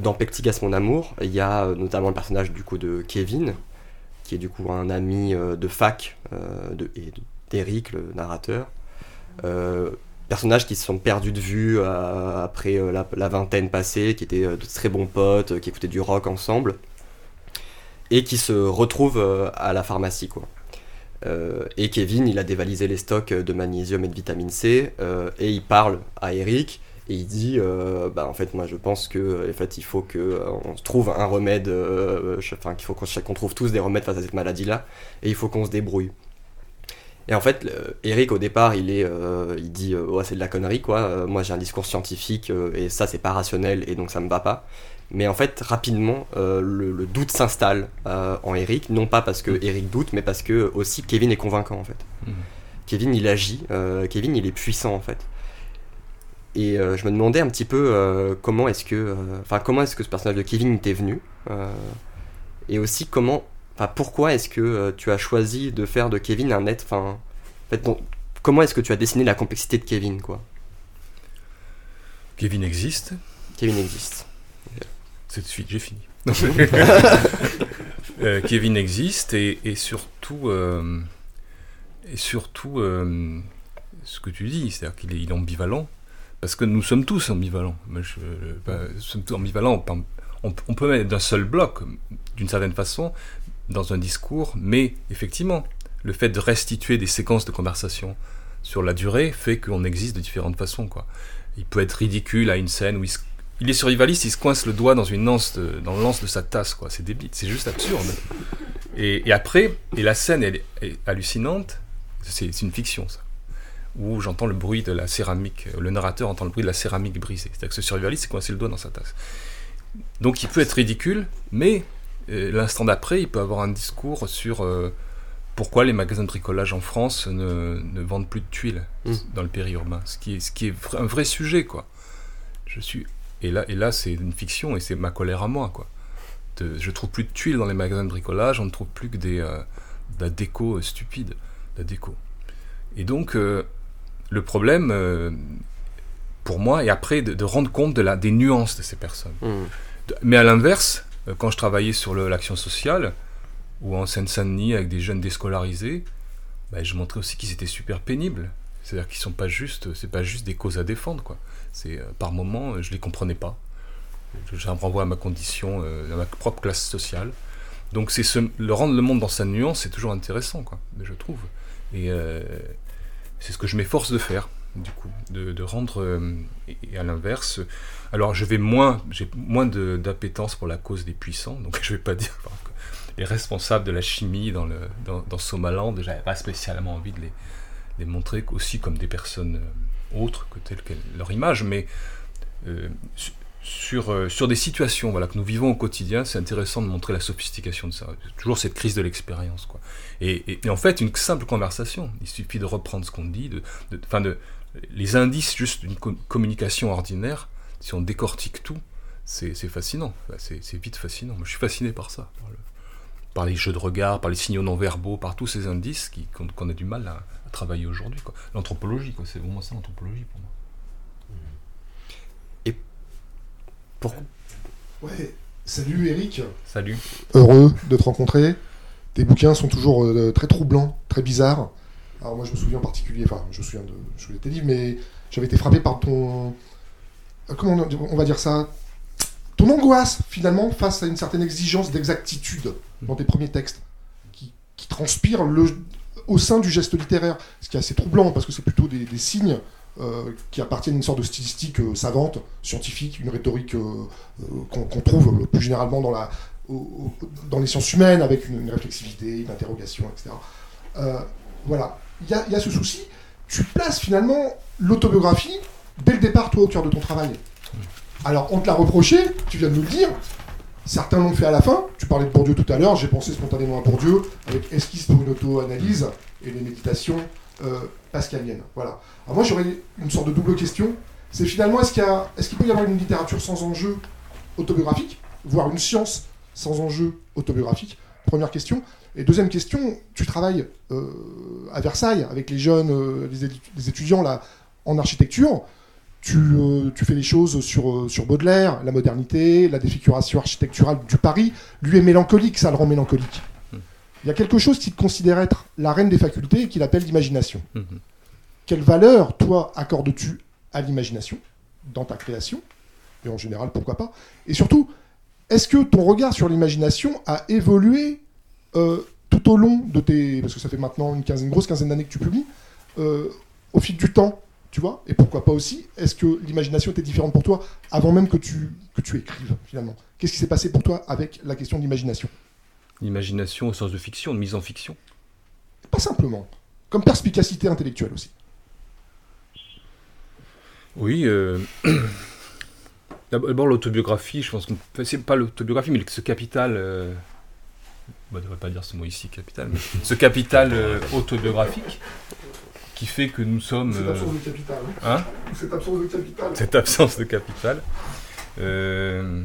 dans Pectigas mon amour, il y a notamment le personnage du coup de Kevin, qui est du coup un ami de fac euh, de, et d'Eric, le narrateur. Euh, personnages qui se sont perdus de vue euh, après euh, la, vingtaine passée, qui étaient de très bons potes, qui écoutaient du rock ensemble, et qui se retrouvent à la pharmacie et Kevin, il a dévalisé les stocks de magnésium et de vitamine C, et il parle à Eric, et il dit, bah en fait, moi je pense que, en fait, il faut que on se trouve un remède, enfin qu'il faut qu'on qu'on trouve tous des remèdes face à cette maladie-là, et il faut qu'on se débrouille. Et en fait, Eric au départ, il est, euh, il dit, euh, ouais c'est de la connerie quoi. Euh, moi j'ai un discours scientifique euh, et ça c'est pas rationnel et donc ça me va pas. Mais en fait, rapidement, le, le doute s'installe en Eric, non pas parce que Eric doute, mais parce que aussi Kevin est convaincant en fait. Mhm. Kevin il agit, Kevin il est puissant en fait. Et je me demandais un petit peu comment est-ce que, enfin comment est-ce que ce personnage de Kevin t'est venu, et aussi comment, enfin pourquoi est-ce que euh, tu as choisi de faire de Kevin un être, enfin, en fait, ton- comment est-ce que tu as dessiné la complexité de Kevin quoi? Kevin existe. Kevin existe. C'est de suite, j'ai fini. [LAUGHS] Euh, Kevin existe et, et surtout, euh, et surtout euh, ce que tu dis, c'est-à-dire qu'il est, il est ambivalent, parce que nous sommes tous ambivalents. Moi, je, nous sommes tous ambivalents. On, on- on peut mettre d'un seul bloc, d'une certaine façon, dans un discours, mais effectivement, le fait de restituer des séquences de conversation sur la durée fait qu'on existe de différentes façons. Quoi. Il peut être ridicule à une scène où il se il est survivaliste, il se coince le doigt dans une lance de, dans le lance de sa tasse. C'est débile, c'est juste absurde. Et, après, et la scène est, hallucinante. C'est une fiction, ça. Où j'entends le bruit de la céramique, le narrateur entend le bruit de la céramique brisée. C'est-à-dire que ce survivaliste s'est coincé le doigt dans sa tasse. Donc il peut être ridicule, mais l'instant d'après, il peut avoir un discours sur euh, pourquoi les magasins de bricolage en France ne, ne vendent plus de tuiles Mm. dans le périurbain. Ce qui est, ce qui est un vrai sujet, quoi. Je suis et là, et là c'est une fiction et c'est ma colère à moi, quoi. De- je trouve plus de tuiles dans les magasins de bricolage, on ne trouve plus que des, euh, de la déco euh, stupide, de la déco. Et donc, euh, le problème, pour moi, est après de, de rendre compte de la, des nuances de ces personnes. De- Mais à l'inverse, quand je travaillais sur l'action sociale, ou en Seine-Saint-Denis avec des jeunes déscolarisés, bah, je montrais aussi qu'ils étaient super pénibles. C'est-à-dire qu'ils sont pas juste, c'est pas juste des causes à défendre, euh, par moments, euh, je les comprenais pas. Je, je renvoie à ma condition, euh, à ma propre classe sociale. Donc le rendre le monde dans sa nuance, c'est toujours intéressant, quoi. Je trouve. Et euh, c'est ce que je m'efforce de faire, du coup, de, rendre. euh, et, à l'inverse, alors je vais moins, j'ai moins d'appétence pour la cause des puissants, donc je vais pas dire que les responsables de la chimie dans le dans, dans Somaland, j'avais pas spécialement envie de les, les montrer aussi comme des personnes euh, autres que telles que leur image, mais euh, su- sur, sur des situations voilà, que nous vivons au quotidien, c'est intéressant de montrer la sophistication de ça. Toujours cette crise de l'expérience. Et, et- et en fait, une simple conversation, il suffit de reprendre ce qu'on dit, de, de, enfin de, les indices juste d'une co- communication ordinaire, si on décortique tout, c'est c'est fascinant. Enfin, C'est c'est vite fascinant. Moi, je suis fasciné par ça. Par, le- par les jeux de regard, par les signaux non verbaux, par tous ces indices qui- qu'on qu'on a du mal à, à travailler aujourd'hui. L'anthropologie, quoi, c'est vraiment ça l'anthropologie pour moi. Pour- Ouais. Salut Eric, Salut. heureux de te rencontrer. Tes bouquins sont toujours euh, très troublants, très bizarres. Alors moi je me souviens en particulier, enfin je me souviens de, je tes livres, mais j'avais été frappé par ton, euh, comment on- va dire ça, ton angoisse finalement face à une certaine exigence d'exactitude dans tes premiers textes, qui, transpire le, au sein du geste littéraire, ce qui est assez troublant parce que c'est plutôt des, signes euh, qui appartiennent à une sorte de stylistique euh, savante, scientifique, une rhétorique qu'on trouve plus généralement dans, les sciences humaines, avec une, réflexivité, une interrogation, etc. Voilà, il y a, ce souci. Tu places finalement l'autobiographie dès le départ, toi, au cœur de ton travail. Alors, on te l'a reproché, tu viens de nous le dire. Certains l'ont fait à la fin. Tu parlais de Bourdieu tout à l'heure, j'ai pensé spontanément à Bourdieu, avec Esquisse pour une auto-analyse et les méditations euh, pascaliennes. Voilà. Alors moi, j'aurais une sorte de double question. C'est finalement, est-ce qu'il peut y avoir une littérature sans enjeu autobiographique, voire une science sans enjeu autobiographique? Première question. Et deuxième question, tu travailles euh, à Versailles avec les jeunes, euh, les, étu- les étudiants là, en architecture. Tu, euh, tu fais les choses sur, sur Baudelaire, la modernité, la défiguration architecturale du Paris. Lui est mélancolique, ça le rend mélancolique. Il y a quelque chose qu'il considère être la reine des facultés et qu'il appelle l'imagination. Mhm. Quelle valeur, toi, accordes-tu à l'imagination dans ta création? Et en général, pourquoi pas? Et surtout, est-ce que ton regard sur l'imagination a évolué tout au long de tes... Parce que ça fait maintenant une, quinzaine, une grosse quinzaine d'années que tu publies, euh, au fil du temps, tu vois Et pourquoi pas aussi Est-ce que l'imagination était différente pour toi avant même que tu, que tu écrives, finalement? Qu'est-ce qui s'est passé pour toi avec la question de l'imagination? L'imagination au sens de fiction, de mise en fiction? Pas simplement. Comme perspicacité intellectuelle aussi. Oui. euh, [CLEARS THROAT] D'abord, l'autobiographie, je pense que c'est pas l'autobiographie, mais ce capital. euh, bah, on ne devrait pas dire ce mot ici, capital, mais ce capital euh, autobiographique qui fait que nous sommes. Cette euh, absence de capital. hein Cette absence de capital. cette absence de capital euh,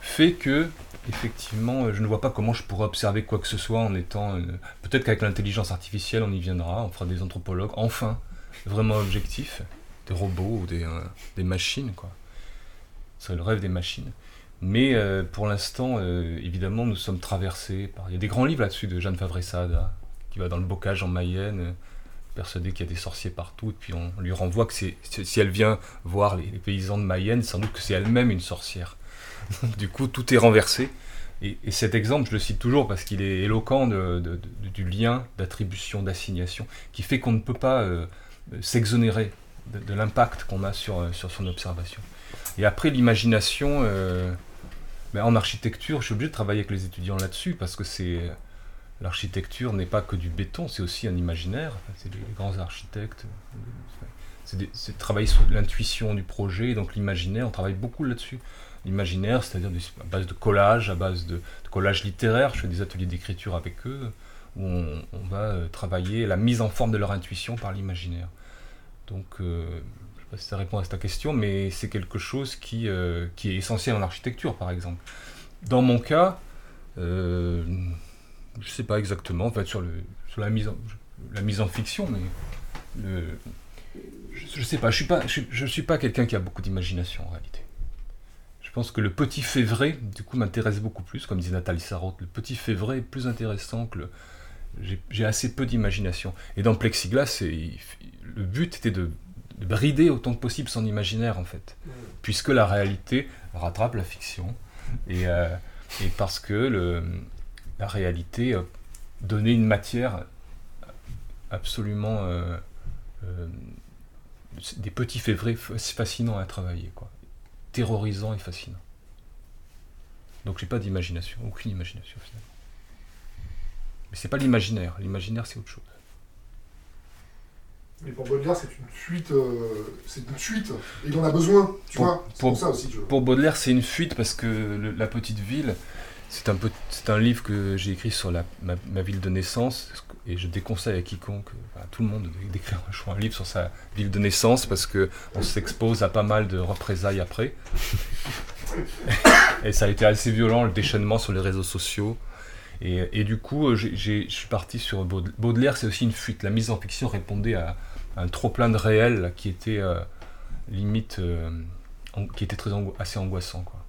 fait que effectivement je ne vois pas comment je pourrais observer quoi que ce soit en étant euh, peut-être qu'avec l'intelligence artificielle on y viendra on fera des anthropologues enfin vraiment objectifs des robots ou des, des machines quoi ce serait le rêve des machines mais euh, pour l'instant euh, évidemment nous sommes traversés par il y a des grands livres là-dessus de Jeanne Favre-Sada qui va dans le bocage en Mayenne euh, persuadée qu'il y a des sorciers partout, et puis on lui renvoie que si elle vient voir les, paysans de Mayenne, sans doute que c'est elle-même une sorcière. [LAUGHS] du coup, tout est renversé. Et, et cet exemple, je le cite toujours parce qu'il est éloquent du lien d'attribution, d'assignation, qui fait qu'on ne peut pas s'exonérer de, l'impact qu'on a sur, sur son observation. Et après, l'imagination, en architecture, je suis obligé de travailler avec les étudiants là-dessus parce que c'est l'architecture n'est pas que du béton, c'est aussi un imaginaire. C'est les, grands architectes. C'est, travailler sur l'intuition du projet, donc l'imaginaire, on travaille beaucoup là-dessus. L'imaginaire, c'est-à-dire à base de collage, à base de, de collage littéraire. Je fais des ateliers d'écriture avec eux où on, va euh, travailler la mise en forme de leur intuition par l'imaginaire. Donc, euh, sais pas si ça répond à ta question, mais c'est quelque chose qui, euh, qui est essentiel en architecture, par exemple. Dans mon cas, euh, je sais pas exactement, en fait, sur, la, mise en, fiction, mais je, je sais pas, je je, suis- pas quelqu'un qui a beaucoup d'imagination en réalité. Je pense que le petit fait vrai, du coup, m'intéresse beaucoup plus, comme disait Nathalie Sarraute, le petit fait vrai est plus intéressant que le. J'ai assez peu d'imagination. Et dans Plexiglas, le but était de, de brider autant que possible son imaginaire, en fait. Puisque la réalité rattrape la fiction. Et, euh, et parce que le, la réalité euh, donnait une matière absolument euh, des petits faits vrais fa- fascinants à travailler quoi. Terrorisant et fascinant. Donc j'ai pas d'imagination aucune imagination finalement. Mais c'est pas l'imaginaire. L'imaginaire c'est autre chose Mais pour Baudelaire, c'est une fuite, euh, c'est une fuite, et il en a besoin, tu Pour- vois. Pour- pour ça aussi. Pour Baudelaire, c'est une fuite parce que le- La Petite Ville, c'est un, peu- c'est un livre que j'ai écrit sur la, ma, ma ville de naissance et je déconseille à quiconque, à tout le monde, de- d'écrire un livre sur sa ville de naissance parce que on s'expose à pas mal de représailles après. [LAUGHS] et ça a été assez violent le déchaînement sur les réseaux sociaux. Et, et du coup, euh, je suis parti sur Baudelaire. Baudelaire, c'est aussi une fuite. La mise en fiction répondait à, à un trop plein de réel qui était euh, limite, euh, qui était très ango- assez angoissant. Quoi.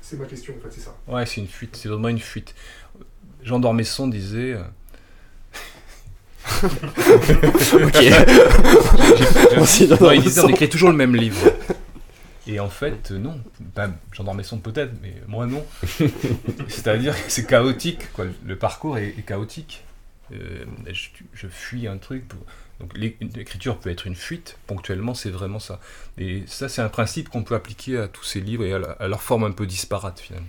C'est ma question, en fait, c'est ça. Ouais, c'est une fuite, c'est vraiment une fuite. Jean d'Ormesson disait. [LAUGHS] ok. [LAUGHS] Non, il disait on écrit toujours le même livre. Et en fait, euh, non. Ben, Jean peut-être, mais moi non. [LAUGHS] C'est-à-dire que c'est chaotique. Le parcours est, chaotique. Euh, je, fuis un truc. Donc l'é- l'écriture peut être une fuite, ponctuellement, c'est vraiment ça. Et ça, c'est un principe qu'on peut appliquer à tous ces livres et à leur forme un peu disparate, finalement.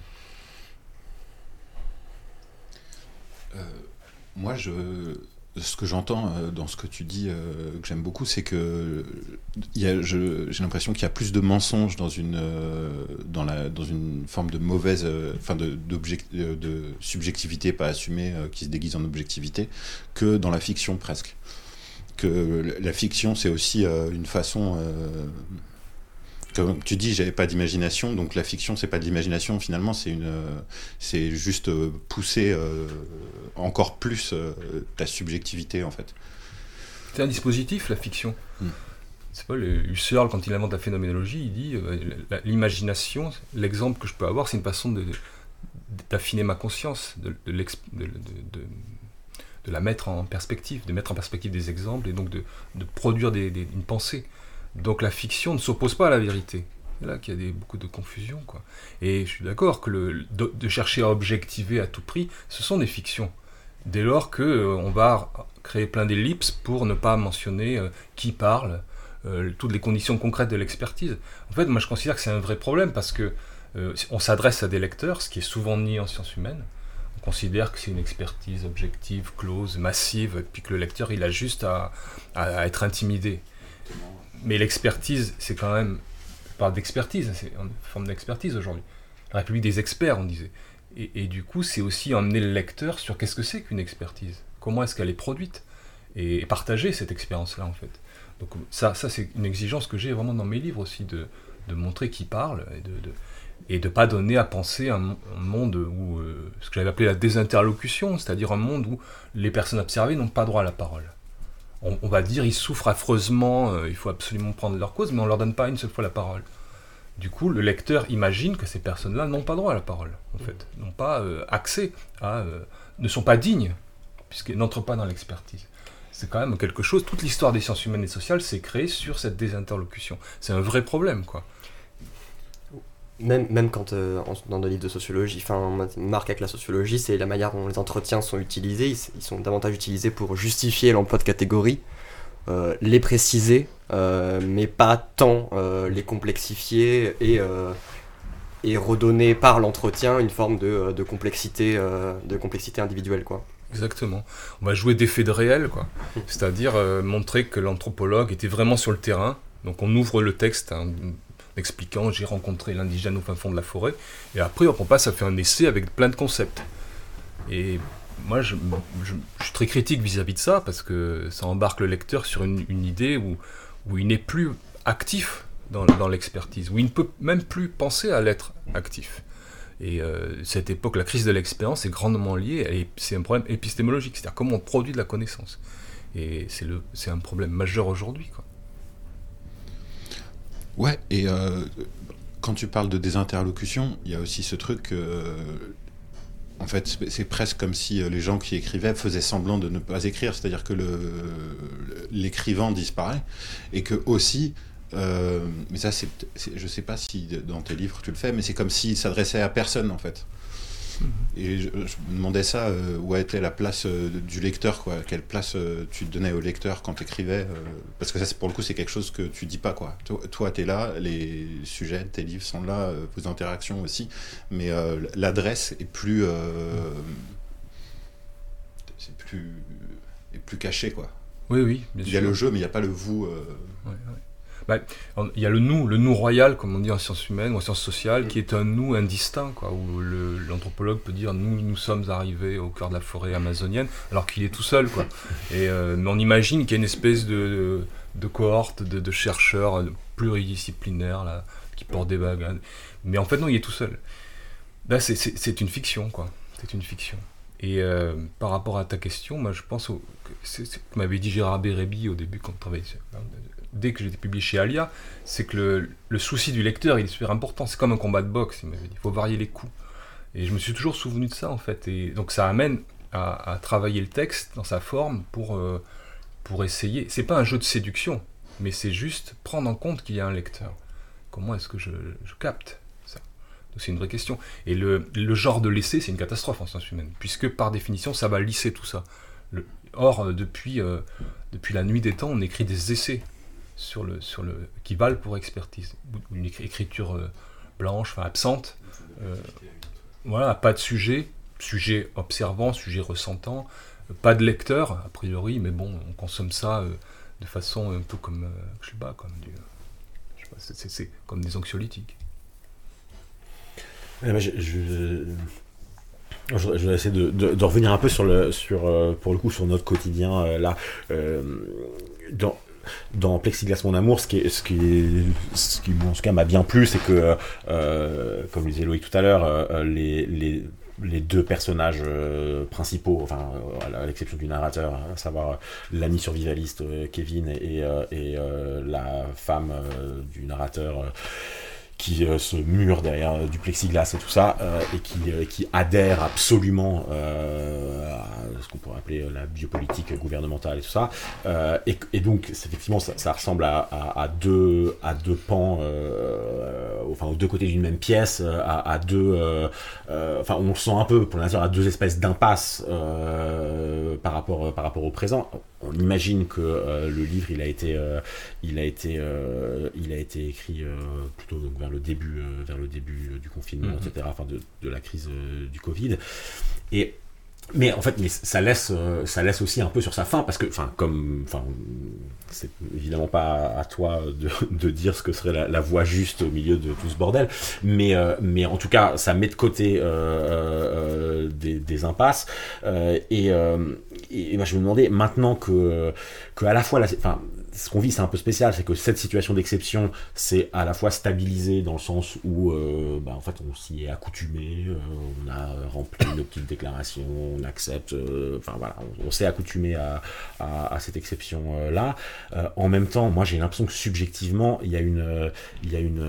Euh, moi, je, ce que j'entends euh, dans ce que tu dis, euh, que j'aime beaucoup, c'est que je- j'ai l'impression qu'il y a plus de mensonges dans une, euh, forme de mauvaise, euh, enfin euh, de subjectivité pas assumée euh, qui se déguise en objectivité, que dans la fiction presque. Que la fiction, c'est aussi euh, une façon euh, comme tu dis, j'avais pas d'imagination, donc la fiction, c'est pas de l'imagination, finalement, c'est une, c'est juste pousser encore plus ta subjectivité, en fait. C'est un dispositif, la fiction. Hmm. C'est pas le Husserl, quand il invente la phénoménologie, il dit l'imagination, l'exemple que je peux avoir, c'est une façon d'affiner ma conscience, de, de, de la mettre en perspective, de mettre en perspective des exemples et donc de, produire une pensée. Donc la fiction ne s'oppose pas à la vérité. C'est là qu'il y a beaucoup de confusion. Et je suis d'accord que de, chercher à objectiver à tout prix, ce sont des fictions. Dès lors qu'on euh, on va créer plein d'ellipses pour ne pas mentionner euh, qui parle, euh, toutes les conditions concrètes de l'expertise. En fait, moi je considère que c'est un vrai problème parce que on s'adresse à des lecteurs, ce qui est souvent nié en sciences humaines, considère que c'est une expertise objective, close, massive, et puis que le lecteur, il a juste à, être intimidé. Mais l'expertise, c'est quand même, pas d'expertise, c'est une forme d'expertise aujourd'hui. La République des experts, on disait. Et, du coup, c'est aussi emmener le lecteur sur qu'est-ce que c'est qu'une expertise, comment est-ce qu'elle est produite, et, partager cette expérience-là, en fait. Donc ça, ça c'est une exigence que j'ai vraiment dans mes livres aussi, de, montrer qui parle, et de de pas donner à penser un, monde où, euh, ce que j'avais appelé la désinterlocution, c'est-à-dire un monde où les personnes observées n'ont pas droit à la parole. On, va dire ils souffrent affreusement, euh, il faut absolument prendre leur cause, mais on leur donne pas une seule fois la parole. Du coup, le lecteur imagine que ces personnes-là n'ont pas droit à la parole, en fait, n'ont pas euh, accès à, ne sont pas dignes, puisqu'elles n'entrent pas dans l'expertise. C'est quand même quelque chose. Toute l'histoire des sciences humaines et sociales s'est créée sur cette désinterlocution. C'est un vrai problème, quoi même, même quand euh, dans des livres de sociologie, enfin, marque avec la sociologie, c'est la manière dont les entretiens sont utilisés. Ils, sont davantage utilisés pour justifier l'emploi de catégories, euh, les préciser, euh, mais pas tant les complexifier et, et redonner par l'entretien une forme de, de complexité, de complexité individuelle, quoi. Exactement. On va jouer d'effets de réel, quoi. C'est-à-dire montrer que l'anthropologue était vraiment sur le terrain. Donc on ouvre le texte, hein, expliquant j'ai rencontré l'indigène au fin fond de la forêt. Et après, on passe à faire un essai avec plein de concepts. Et moi, je, suis très critique vis-à-vis de ça parce que ça embarque le lecteur sur une, idée où, il n'est plus actif dans, l'expertise, où il ne peut même plus penser à l'être actif. Et euh, cette époque, la crise de l'expérience est grandement liée, et c'est un problème épistémologique, c'est-à-dire comment on produit de la connaissance. Et c'est un problème majeur aujourd'hui. Ouais, et euh, quand tu parles de désinterlocution, il y a aussi ce truc. Euh, en fait, c'est presque comme si euh, les gens qui écrivaient faisaient semblant de ne pas écrire, c'est-à-dire que l'écrivain disparaît, et que aussi, mais ça, c'est, je sais pas si dans tes livres tu le fais, mais c'est comme s'il s'adressait à personne en fait. Mhm. Et je, me demandais ça, euh, où était la place euh, du lecteur, quoi. Quelle place euh, tu donnais au lecteur quand tu écrivais Parce que ça, pour le coup, c'est quelque chose que tu dis pas, quoi. Toi, tu es là, les sujets, tes livres sont là, vos interactions aussi, mais l'adresse est plus. c'est plus. est plus caché, quoi. Oui, oui, bien Il y a le jeu, mais il n'y a pas le vous. Bah, il y a le nous, le nous royal, comme on dit en sciences humaines ou en sciences sociales, qui est un nous indistinct, quoi, où l'anthropologue peut dire nous, nous sommes arrivés au cœur de la forêt amazonienne, alors qu'il est tout seul. Quoi. [LAUGHS] Et, euh, mais on imagine qu'il y a une espèce de, de, cohorte de, chercheurs pluridisciplinaires là, qui portent des bagues. Mais en fait, non, il est tout seul. Là, c'est une fiction, quoi. C'est une fiction. Et euh, par rapport à ta question, moi, je pense au, que, m'avait dit Gérard Bérébi au début quand on travaillait dès que j'étais publié chez Alia, c'est que le, souci du lecteur, il est super important. C'est comme un combat de boxe, il faut varier les coups. Et je me suis toujours souvenu de ça, en fait. Et donc ça amène à, travailler le texte dans sa forme pour, euh, pour essayer. C'est pas un jeu de séduction, mais c'est juste prendre en compte qu'il y a un lecteur. Comment est-ce que je, capte ça? C'est une vraie question. Et le, genre de l'essai, c'est une catastrophe en sciences humaines, puisque par définition, ça va lisser tout ça. or, euh, depuis, euh, depuis la nuit des temps, on écrit des essais sur le, sur le, qui valent pour expertise. Une écriture euh, blanche, enfin absente. Euh, voilà, pas de sujet, sujet observant, sujet ressentant, pas de lecteur, a priori, mais bon, on consomme ça euh, de façon un peu comme, je sais pas, comme du, je sais pas, c'est, comme des anxiolytiques. je, je, je, vais essayer de, de, revenir un peu sur le, sur, pour le coup, sur notre quotidien là. dans, dans Plexiglas mon amour, ce qui, ce qui, ce qui en tout cas m'a bien plu, c'est que, euh, comme le disait Loïc tout à l'heure, euh, les, les, les, deux personnages euh, principaux, enfin à l'exception du narrateur, à savoir l'ami survivaliste Kevin et, et la femme du narrateur qui euh, se mure derrière euh, du plexiglas et tout ça, euh, et qui, qui adhère absolument à ce qu'on pourrait appeler la biopolitique gouvernementale et tout ça. Et, donc, effectivement, ça, ressemble à, à, deux, à deux pans, enfin, aux deux côtés d'une même pièce, à, deux. enfin, on sent un peu, pour l'instant, à deux espèces d'impasses par, rapport, par rapport au présent on imagine que euh, le livre il a été, euh, il a été, euh, il a été écrit plutôt vers le début, vers le début du confinement, mhm. etc. Enfin de, de la crise du Covid. Et mais en fait, mais ça laisse, ça laisse aussi un peu sur sa fin parce que, enfin, comme, enfin, c'est évidemment pas à toi de, [LAUGHS] de, dire ce que serait la, la, voie juste au milieu de tout ce bordel, mais, mais en tout cas, ça met de côté euh, des, des, impasses. Et, et, moi je me demandais maintenant que, que à la fois, la, enfin, ce qu'on vit c'est un peu spécial, c'est que cette situation d'exception c'est à la fois stabilisé dans le sens où euh, bah, en fait on s'y est accoutumé, euh, on a rempli nos petites déclarations, on accepte, euh, enfin voilà, on, s'est accoutumé à, à, à, cette exception là. en même temps, moi j'ai l'impression que subjectivement il y a une, il y a une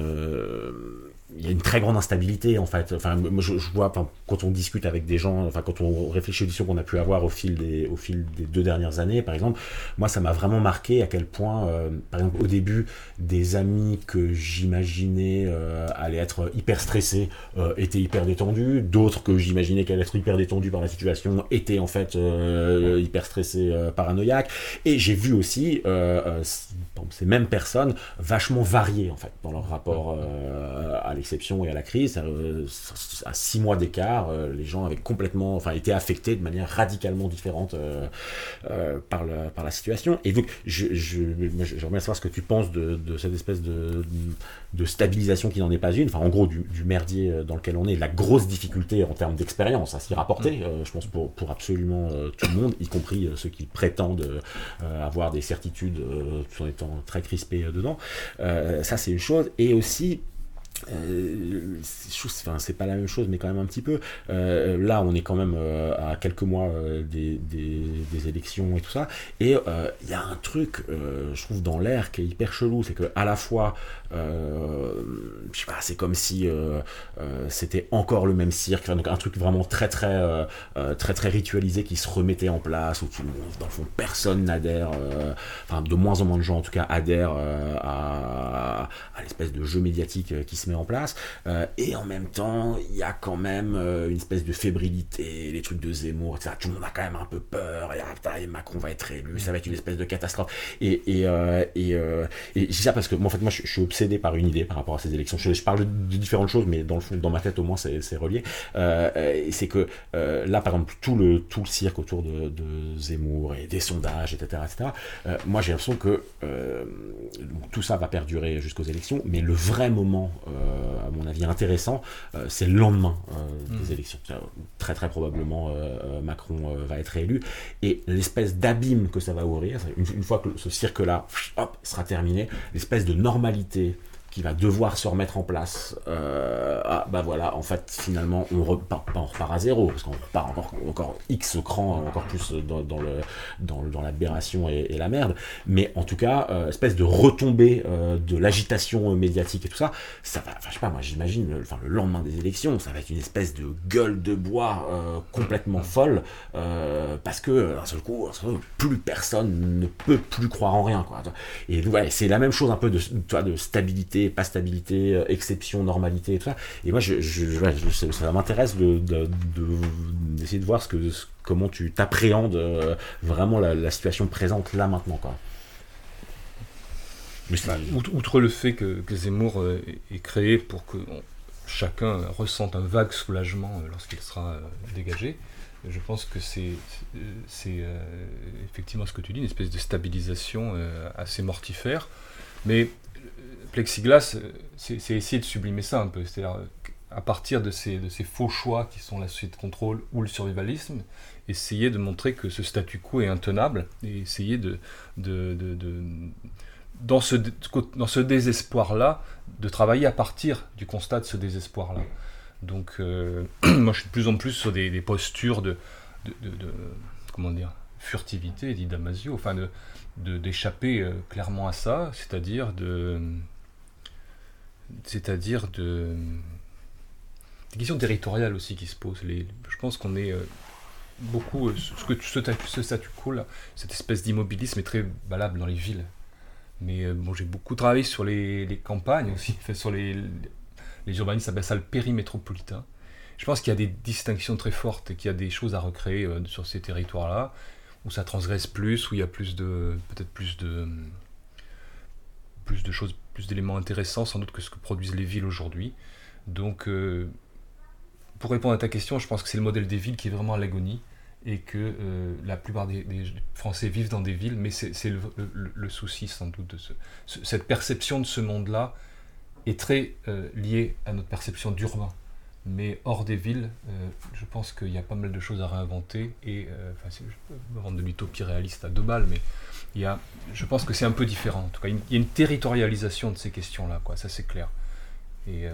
il y a une très grande instabilité en fait. Enfin, je, vois quand on discute avec des gens, enfin quand on réfléchit aux discussions qu'on a pu avoir au fil des au fil des deux dernières années, par exemple, moi ça m'a vraiment marqué à quel point, euh, par exemple au début, des amis que j'imaginais euh, allaient être hyper stressés euh, étaient hyper détendus, d'autres que j'imaginais qu'allaient être hyper détendus par la situation étaient en fait hyper stressés, paranoïaques. Et j'ai vu aussi ces mêmes personnes vachement variées en fait dans leur rapport à l'exception et à la crise. Euh, à six mois d'écart, euh, les gens avaient complètement, enfin, été affectés de manière radicalement différente euh, par, la, par la situation. Et donc, je, je, j'aimerais savoir ce que tu penses de, de cette espèce de, de stabilisation qui n'en est pas une, enfin, en gros, du, du, merdier dans lequel on est, la grosse difficulté en termes d'expérience à s'y rapporter, mm. je pense pour, pour absolument tout le monde, y compris ceux qui prétendent avoir des certitudes tout en étant très crispés dedans. ça, c'est une chose. Et aussi, euh, c'est pas la même chose, mais quand même un petit peu. Euh, là, on est quand même euh, à quelques mois des, des, élections et tout ça. Et il y a un truc, je trouve, dans l'air qui est hyper chelou. C'est que à la fois, je sais pas, c'est comme si c'était encore le même cirque. donc un truc vraiment très, très, très, très ritualisé qui se remettait en place, où tout le monde, dans le fond, personne n'adhère, enfin, de moins en moins de gens en tout cas adhèrent à, à l'espèce de jeu médiatique qui se met en place. Euh, et en même temps, il y a quand même euh, une espèce de fébrilité, les trucs de Zemmour, etc. Tout le monde a quand même un peu peur. Et, ah, Macron va être élu, ça va être une espèce de catastrophe. Et, et, euh, et, et ça parce que moi, en fait, moi, je, suis obsédé par une idée par rapport à ces élections. Je, parle de, différentes choses, mais dans le fond, dans ma tête, au moins, c'est relié. c'est que là, par exemple, tout le, tout le cirque autour de, de Zemmour et des sondages, etc., etc. moi, j'ai l'impression que tout ça va perdurer jusqu'aux élections, mais le vrai moment euh, à mon avis, intéressant, euh, c'est le lendemain euh, des mm. élections. Très très probablement, Macron va être élu. Et l'espèce d'abîme que ça va ouvrir, une, une fois que ce cirque-là sera terminé, l'espèce de normalité qui va devoir se remettre en place, euh, ah bah voilà, en fait finalement on repart, on à zéro, parce qu'on repart encore, encore X cran, encore plus dans, dans le, l'aberration et, la merde, mais en tout cas, euh, espèce de retombée euh, de l'agitation médiatique et tout ça, ça va, enfin je sais pas, moi j'imagine, enfin le lendemain des élections, ça va être une espèce de gueule de bois complètement folle, parce que d'un seul coup, plus personne ne peut plus croire en rien, quoi. Et ouais, c'est la même chose un peu de, de stabilité pas stabilité, euh, exception, normalité et tout ça. Et moi, je, ça m'intéresse d'essayer de, de, voir que, comment tu t'appréhendes euh, vraiment la, situation présente là maintenant. Quoi. outre, le fait que, Zemmour euh, est créé pour que chacun ressente un vague soulagement lorsqu'il sera dégagé, je pense que c'est effectivement ce que tu dis, une espèce de stabilisation assez mortifère. Mais plexiglas, c'est essayer de sublimer ça un peu. C'est-à-dire, à partir de ces, faux choix qui sont la société de contrôle ou le survivalisme, essayer de montrer que ce statu quo est intenable et essayer de, dans ce, dans ce désespoir-là, de travailler à partir du constat de ce désespoir-là. Donc, euh, [CLEARS THROAT] moi, je suis de plus en plus sur des, des postures de, comment dire, furtivité, dit Damasio, enfin, d'échapper euh, clairement à ça, c'est-à-dire de, c'est-à-dire de, des questions territoriales aussi qui se posent. Les, je pense qu'on est euh, beaucoup, ce que ce, ce statu quo là, cette espèce d'immobilisme est très valable dans les villes. Mais bon, j'ai beaucoup travaillé sur les, les campagnes aussi, [LAUGHS] sur les, les urbanistes appellent ça le périmétropolitain. Je pense qu'il y a des distinctions très fortes et qu'il y a des choses à recréer euh, sur ces territoires-là, où ça transgresse plus, où il y a plus de, peut-être plus de, plus de choses, plus d'éléments intéressants sans doute que ce que produisent les villes aujourd'hui. Donc, euh, pour répondre à ta question, je pense que c'est le modèle des villes qui est vraiment à l'agonie et que euh, la plupart des, Français vivent dans des villes, mais c'est le, souci sans doute de ce, cette perception de ce monde-là est très euh, lié à notre perception d'urbain. Mais hors des villes, je pense qu'il y a pas mal de choses à réinventer. Et, enfin, je peux me rendre de l'utopie réaliste à deux balles, mais il y a, je pense que c'est un peu différent. En tout cas, il y a une territorialisation de ces questions-là, quoi. Ça, c'est clair. Et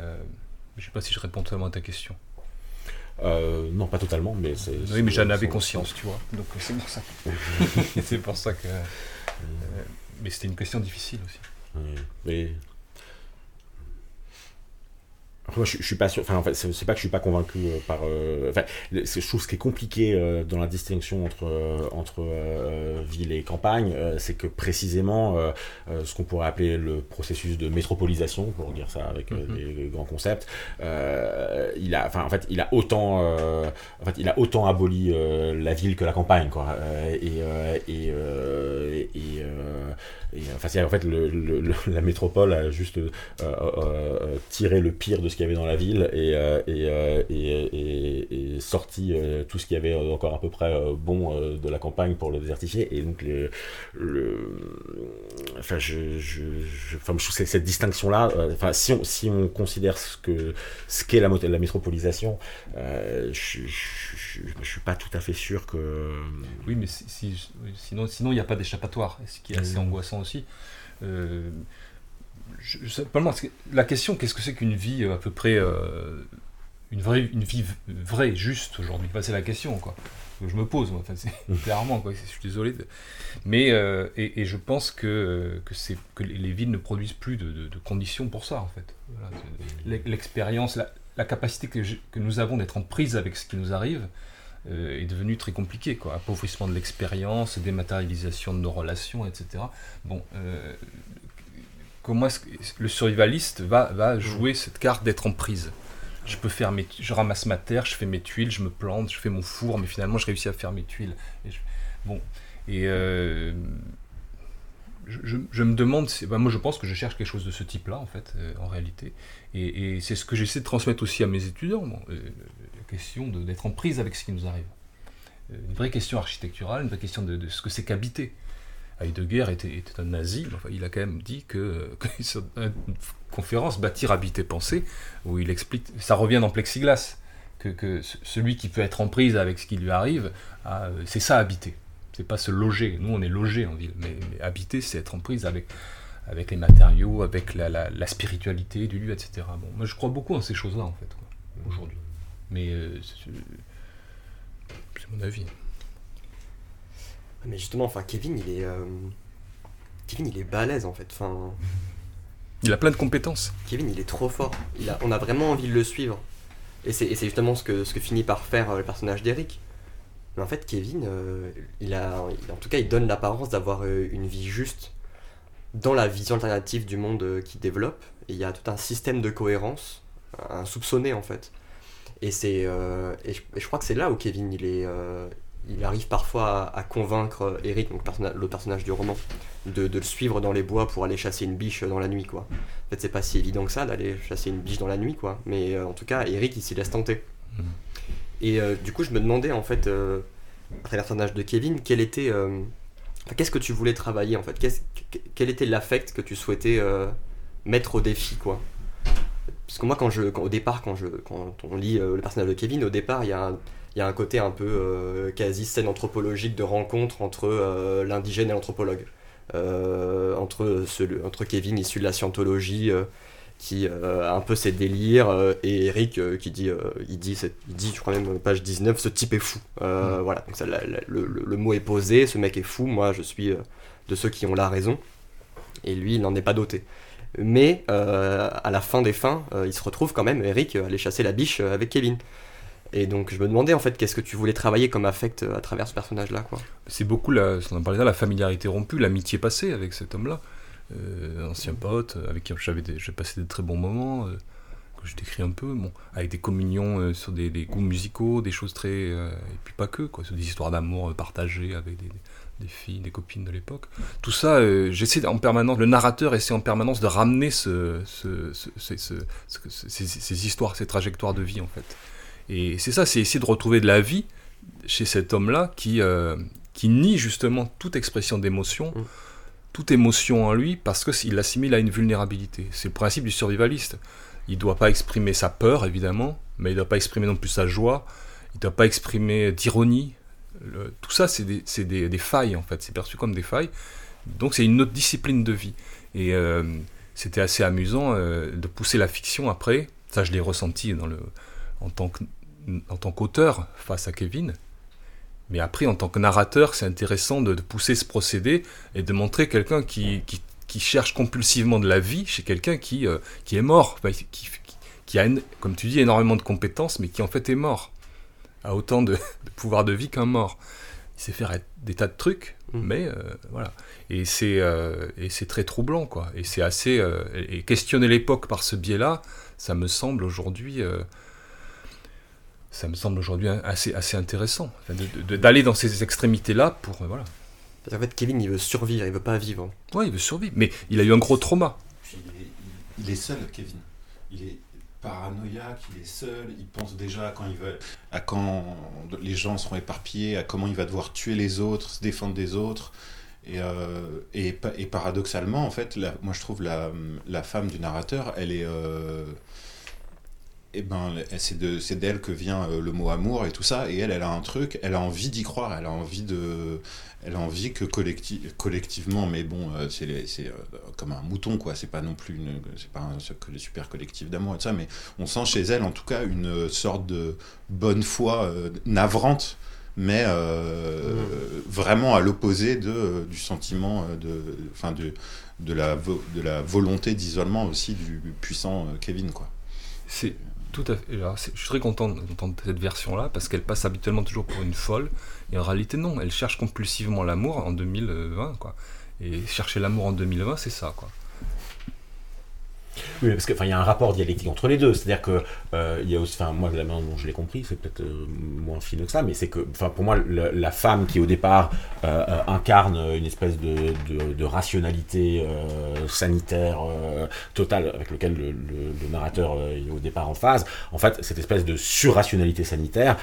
je ne sais pas si je réponds totalement à ta question. Euh, non, pas totalement, mais c'est. Oui, mais j'en avais conscience, tu vois. Donc c'est pour ça. [LAUGHS] c'est pour ça que. Euh, mais c'était une question difficile aussi. Oui, mais moi, je, je, suis pas sûr. Enfin, en fait, c'est pas que je suis pas convaincu euh, par. Euh, enfin, je trouve ce qui est compliqué euh, dans la distinction entre entre ville et campagne, c'est que précisément ce qu'on pourrait appeler le processus de métropolisation, pour dire ça avec mm -hmm. des, des, grands concepts, il a, enfin, en fait, il a autant, en fait, il a autant aboli la ville que la campagne, quoi. et et, et, et enfin, en fait, le, le, la métropole a juste tiré le pire de ce qu'il y avait dans la ville et, euh, et, euh, et, et, sorti euh, tout ce qu'il y avait encore à peu près bon de la campagne pour le désertifier. Et donc, le, le enfin, je, je, je, enfin, je trouve cette distinction-là, enfin, si on, si on considère ce que ce qu'est la, la métropolisation, je, je, je, suis pas tout à fait sûr que. Oui, mais si, si, sinon, sinon il n'y a pas d'échappatoire, ce qui est assez mmh. angoissant aussi. Euh, je, je, la question, qu'est-ce que c'est qu'une vie à peu près. Euh, une, vraie, une vie vraie, juste aujourd'hui? Enfin, C'est la question, quoi. Que je me pose, moi. Enfin, clairement, quoi. Je suis désolé. De... Mais, euh, et, et, je pense que, que, que les villes ne produisent plus de, de, de conditions pour ça, en fait. Voilà. L'expérience, la, la, capacité que, je, que nous avons d'être en prise avec ce qui nous arrive euh, est devenue très compliquée, quoi. Appauvrissement de l'expérience, dématérialisation de nos relations, etc. Bon, euh, comment le survivaliste va, jouer cette carte d'être en prise je peux faire mes, je ramasse ma terre, je fais mes tuiles, je me plante, je fais mon four, mais finalement je réussis à faire mes tuiles. Je, bon, et euh, je, me demande, bah moi je pense que je cherche quelque chose de ce type-là en fait, euh, en réalité, et, c'est ce que j'essaie de transmettre aussi à mes étudiants, euh, la question d'être en prise avec ce qui nous arrive. Une vraie question architecturale, une vraie question de ce que c'est qu'habiter. Heidegger était, était, un nazi, mais il a quand même dit que, [LAUGHS] que sur une conférence Bâtir, habiter, penser, où il explique, ça revient dans Plexiglas, que, que celui qui peut être en prise avec ce qui lui arrive, ah, c'est ça habiter. C'est pas se loger. Nous, on est logé en ville, mais, habiter, c'est être en prise avec, avec les matériaux, avec la, la, la, spiritualité du lieu, etc. Bon, moi, je crois beaucoup en ces choses-là, en fait, aujourd'hui. Mais euh, c'est mon avis. Mais justement, enfin, Kevin, il est. Euh... Kevin, il est balèze en fait. Enfin. Il a plein de compétences. Kevin, il est trop fort. Il a... On a vraiment envie de le suivre. Et c'est justement ce que, ce que finit par faire euh, le personnage d'Eric. Mais en fait, Kevin, euh, il a, en tout cas, il donne l'apparence d'avoir une vie juste dans la vision alternative du monde qu'il développe. Et il y a tout un système de cohérence, un soupçonné en fait. Et c'est, euh, et, je, et, je, crois que c'est là où Kevin, il est, il arrive parfois à, à convaincre Eric, donc personna le personnage du roman, de, de, le suivre dans les bois pour aller chasser une biche dans la nuit, quoi. En fait, c'est pas si évident que ça d'aller chasser une biche dans la nuit, quoi. Mais euh, en tout cas, Eric, il s'y laisse tenter. Mmh. Et euh, du coup, je me demandais, en fait, euh, à travers le personnage de Kevin, quel était... euh, qu'est-ce que tu voulais travailler, en fait? Quel était l'affect que tu souhaitais euh, mettre au défi, quoi? Parce que moi, quand je, au départ, quand, je, quand on lit le personnage de Kevin, au départ, il y a un, il y a un côté un peu quasi scène anthropologique de rencontre entre l'indigène et l'anthropologue. entre, entre Kevin issu de la scientologie qui a un peu ses délires et Eric qui dit il dit il dit je crois même page 19 ce type est fou mm. voilà donc ça, le, le, mot est posé ce mec est fou moi je suis de ceux qui ont la raison et lui il n'en est pas doté mais euh, à la fin des fins, euh, il se retrouve quand même, Eric, aller chasser la biche euh, avec Kevin. Et donc je me demandais en fait qu'est-ce que tu voulais travailler comme affect à travers ce personnage-là. C'est beaucoup, la, on en parlait là, la familiarité rompue, l'amitié passée avec cet homme-là. ancien pote, avec qui j'avais passé de très bons moments, que je décris un peu, bon, avec des communions sur des, goûts musicaux, des choses très... et puis pas que, quoi, sur des histoires d'amour partagées avec des, des filles, des copines de l'époque. Tout ça, euh, j'essaie en permanence, le narrateur essaie en permanence de ramener ce, ces, histoires, ces trajectoires de vie en fait. Et c'est ça, c'est essayer de retrouver de la vie chez cet homme-là qui, euh, qui nie justement toute expression d'émotion, mm. toute émotion en lui, parce qu'il l'assimile à une vulnérabilité. C'est le principe du survivaliste. Il ne doit pas exprimer sa peur, évidemment, mais il ne doit pas exprimer non plus sa joie, il ne doit pas exprimer d'ironie, tout ça, c'est des, failles, en fait. C'est perçu comme des failles. Donc, c'est une autre discipline de vie. Et euh, c'était assez amusant euh, de pousser la fiction après. Ça, je l'ai ressenti dans le, en tant qu'auteur face à Kevin. Mais après, en tant que narrateur, c'est intéressant de, pousser ce procédé et de montrer quelqu'un qui, cherche compulsivement de la vie chez quelqu'un qui, euh, qui est mort, qui, a, comme tu dis, énormément de compétences, mais qui en fait est mort a autant [LAUGHS] de, pouvoir de vie qu'un mort. Il sait faire des tas de trucs, mm. mais euh, voilà. Et c'est euh, et c'est très troublant, quoi. Et c'est assez et questionner l'époque par ce biais-là, ça me semble aujourd'hui ça me semble aujourd'hui assez, assez intéressant d'aller dans ces extrémités-là pour voilà. Parce qu'en fait, Kevin, il veut survivre, il veut pas vivre. Ouais, il veut survivre, mais il a eu un gros trauma. il est seul, Kevin. Il est, paranoïaque, il est seul, il pense déjà quand il va, à quand les gens seront éparpillés, à comment il va devoir tuer les autres, se défendre des autres. Et, euh, et, paradoxalement, en fait, moi je trouve la, la, femme du narrateur, elle est. Euh, eh ben, c'est d'elle que vient euh, le mot amour et tout ça. Et elle, elle a un truc, elle a envie d'y croire, elle a envie de elle a envie que collectivement, mais bon, euh, c'est euh, comme un mouton, quoi. C'est pas non plus c'est pas un super collectif d'amour et tout ça, mais on sent chez elle, en tout cas, une sorte de bonne foi euh, navrante, mais mmh. vraiment à l'opposé de du sentiment de, enfin de de la de la volonté d'isolement aussi du puissant Kevin, quoi. C'est je suis très content d'entendre cette version-là parce qu'elle passe habituellement toujours pour une folle. Et en réalité, non. Elle cherche compulsivement l'amour en 2020, quoi. Et chercher l'amour en 2020, c'est ça, quoi. Oui, parce qu'il y a un rapport dialectique entre les deux. C'est-à-dire que euh, il y a aussi, moi, la manière dont je l'ai compris, c'est peut-être euh, moins fine que ça, mais c'est que, pour moi, la femme qui au départ euh, incarne une espèce de, rationalité sanitaire totale avec lequel le, le, narrateur est au départ en phase, en fait, cette espèce de surrationalité sanitaire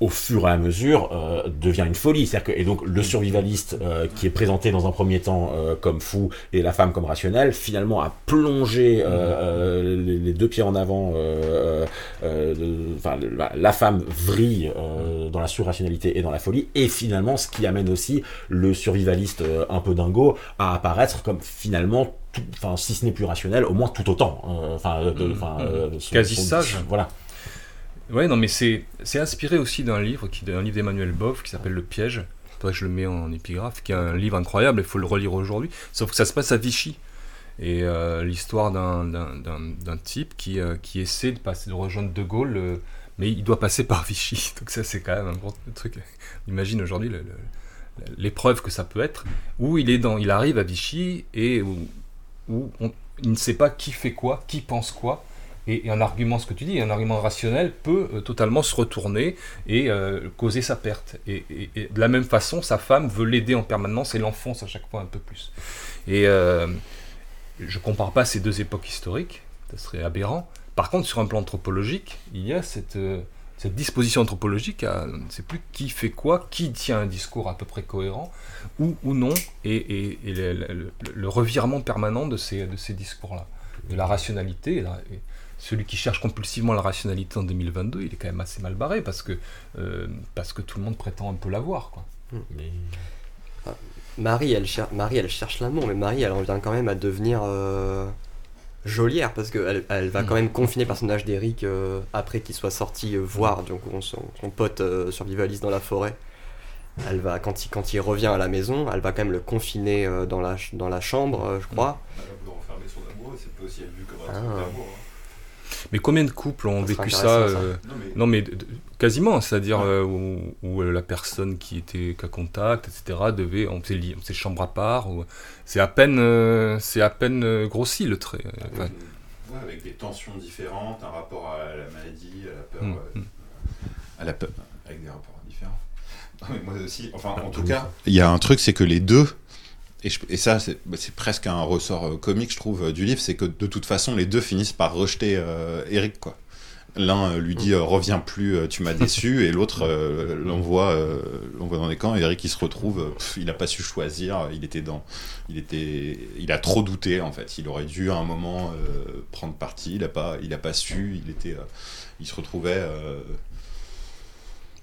au fur et à mesure euh, devient une folie. C'est-à-dire que, et donc le survivaliste euh, qui est présenté dans un premier temps euh, comme fou et la femme comme rationnelle, finalement a plongé les, deux pieds en avant. Enfin, la femme vrille dans la surrationalité et dans la folie, et finalement ce qui amène aussi le survivaliste un peu dingo à apparaître comme finalement enfin si ce n'est plus rationnel, au moins tout autant. Enfin, mmh. quasi sage. Voilà. Ouais, non, mais c'est inspiré aussi d'un livre, livre d'Emmanuel Boff qui s'appelle Le Piège. Faudrait que je le mets en épigraphe, qui est un livre incroyable, il faut le relire aujourd'hui. Sauf que ça se passe à Vichy. Et euh, l'histoire d'un type qui, euh, qui essaie de, passer, de rejoindre De Gaulle, euh, mais il doit passer par Vichy. [LAUGHS] Donc ça, c'est quand même un gros truc. [LAUGHS] Imagine aujourd'hui l'épreuve que ça peut être, où il, est dans, il arrive à Vichy et où, où il ne sait pas qui fait quoi, qui pense quoi, et, un argument, ce que tu dis, un argument rationnel peut euh, totalement se retourner et euh, causer sa perte. Et, de la même façon, sa femme veut l'aider en permanence et l'enfonce à chaque fois un peu plus. Et euh, je ne compare pas ces deux époques historiques, ça serait aberrant. Par contre, sur un plan anthropologique, il y a cette, disposition anthropologique à ne sait plus qui fait quoi, qui tient un discours à peu près cohérent, ou, ou non, et, le, revirement permanent de ces, discours-là, de la rationalité. Celui qui cherche compulsivement la rationalité en 2022, il est quand même assez mal barré parce que, euh, parce que tout le monde prétend un peu l'avoir. Quoi. Hmm. Mais... Marie, elle, cher- Marie, elle cherche l'amour, mais Marie, elle revient quand même à devenir euh, geôlière, parce qu'elle elle va quand Mm. même confiner le personnage d'Eric euh, après qu'il soit sorti euh, voir donc, son, son pote euh, survivaliste dans la forêt. Elle va, quand, il, quand il revient à la maison, elle va quand même le confiner euh, dans, la, ch- dans la chambre, euh, je crois. Elle peut renfermer son amour, c'est peut aussi être vu comme un Ah. truc d'amour. hein. Mais combien de couples ont Ça vécu ça, intéressant, ça. euh, Non, mais Non, mais de- de- quasiment, c'est-à-dire Ouais. euh, où, où, euh, la personne qui était qu'à contact, etc., devait, on faisait chambre à part. ou- C'est à peine, euh, c'est à peine euh, grossi le trait. euh, avec, ouais. ouais, avec des tensions différentes, un rapport à la maladie, à la peur. Euh, à la peur, avec des rapports différents. Non, mais moi aussi, enfin, en tout cas, il y a un truc, c'est que les deux, et, je- et ça, c'est bah, c'est presque un ressort euh, comique, je trouve, euh, du livre, c'est que de toute façon, les deux finissent par rejeter euh, Eric, quoi. L'un euh, lui dit euh, reviens plus, tu m'as [LAUGHS] déçu, et l'autre euh, l'envoie dans des camps. Et Eric, il se retrouve, pff, il n'a pas su choisir, il était dans, il était, il a trop douté en fait. Il aurait dû à un moment prendre parti, il a pas, il a pas su, il était, il se retrouvait.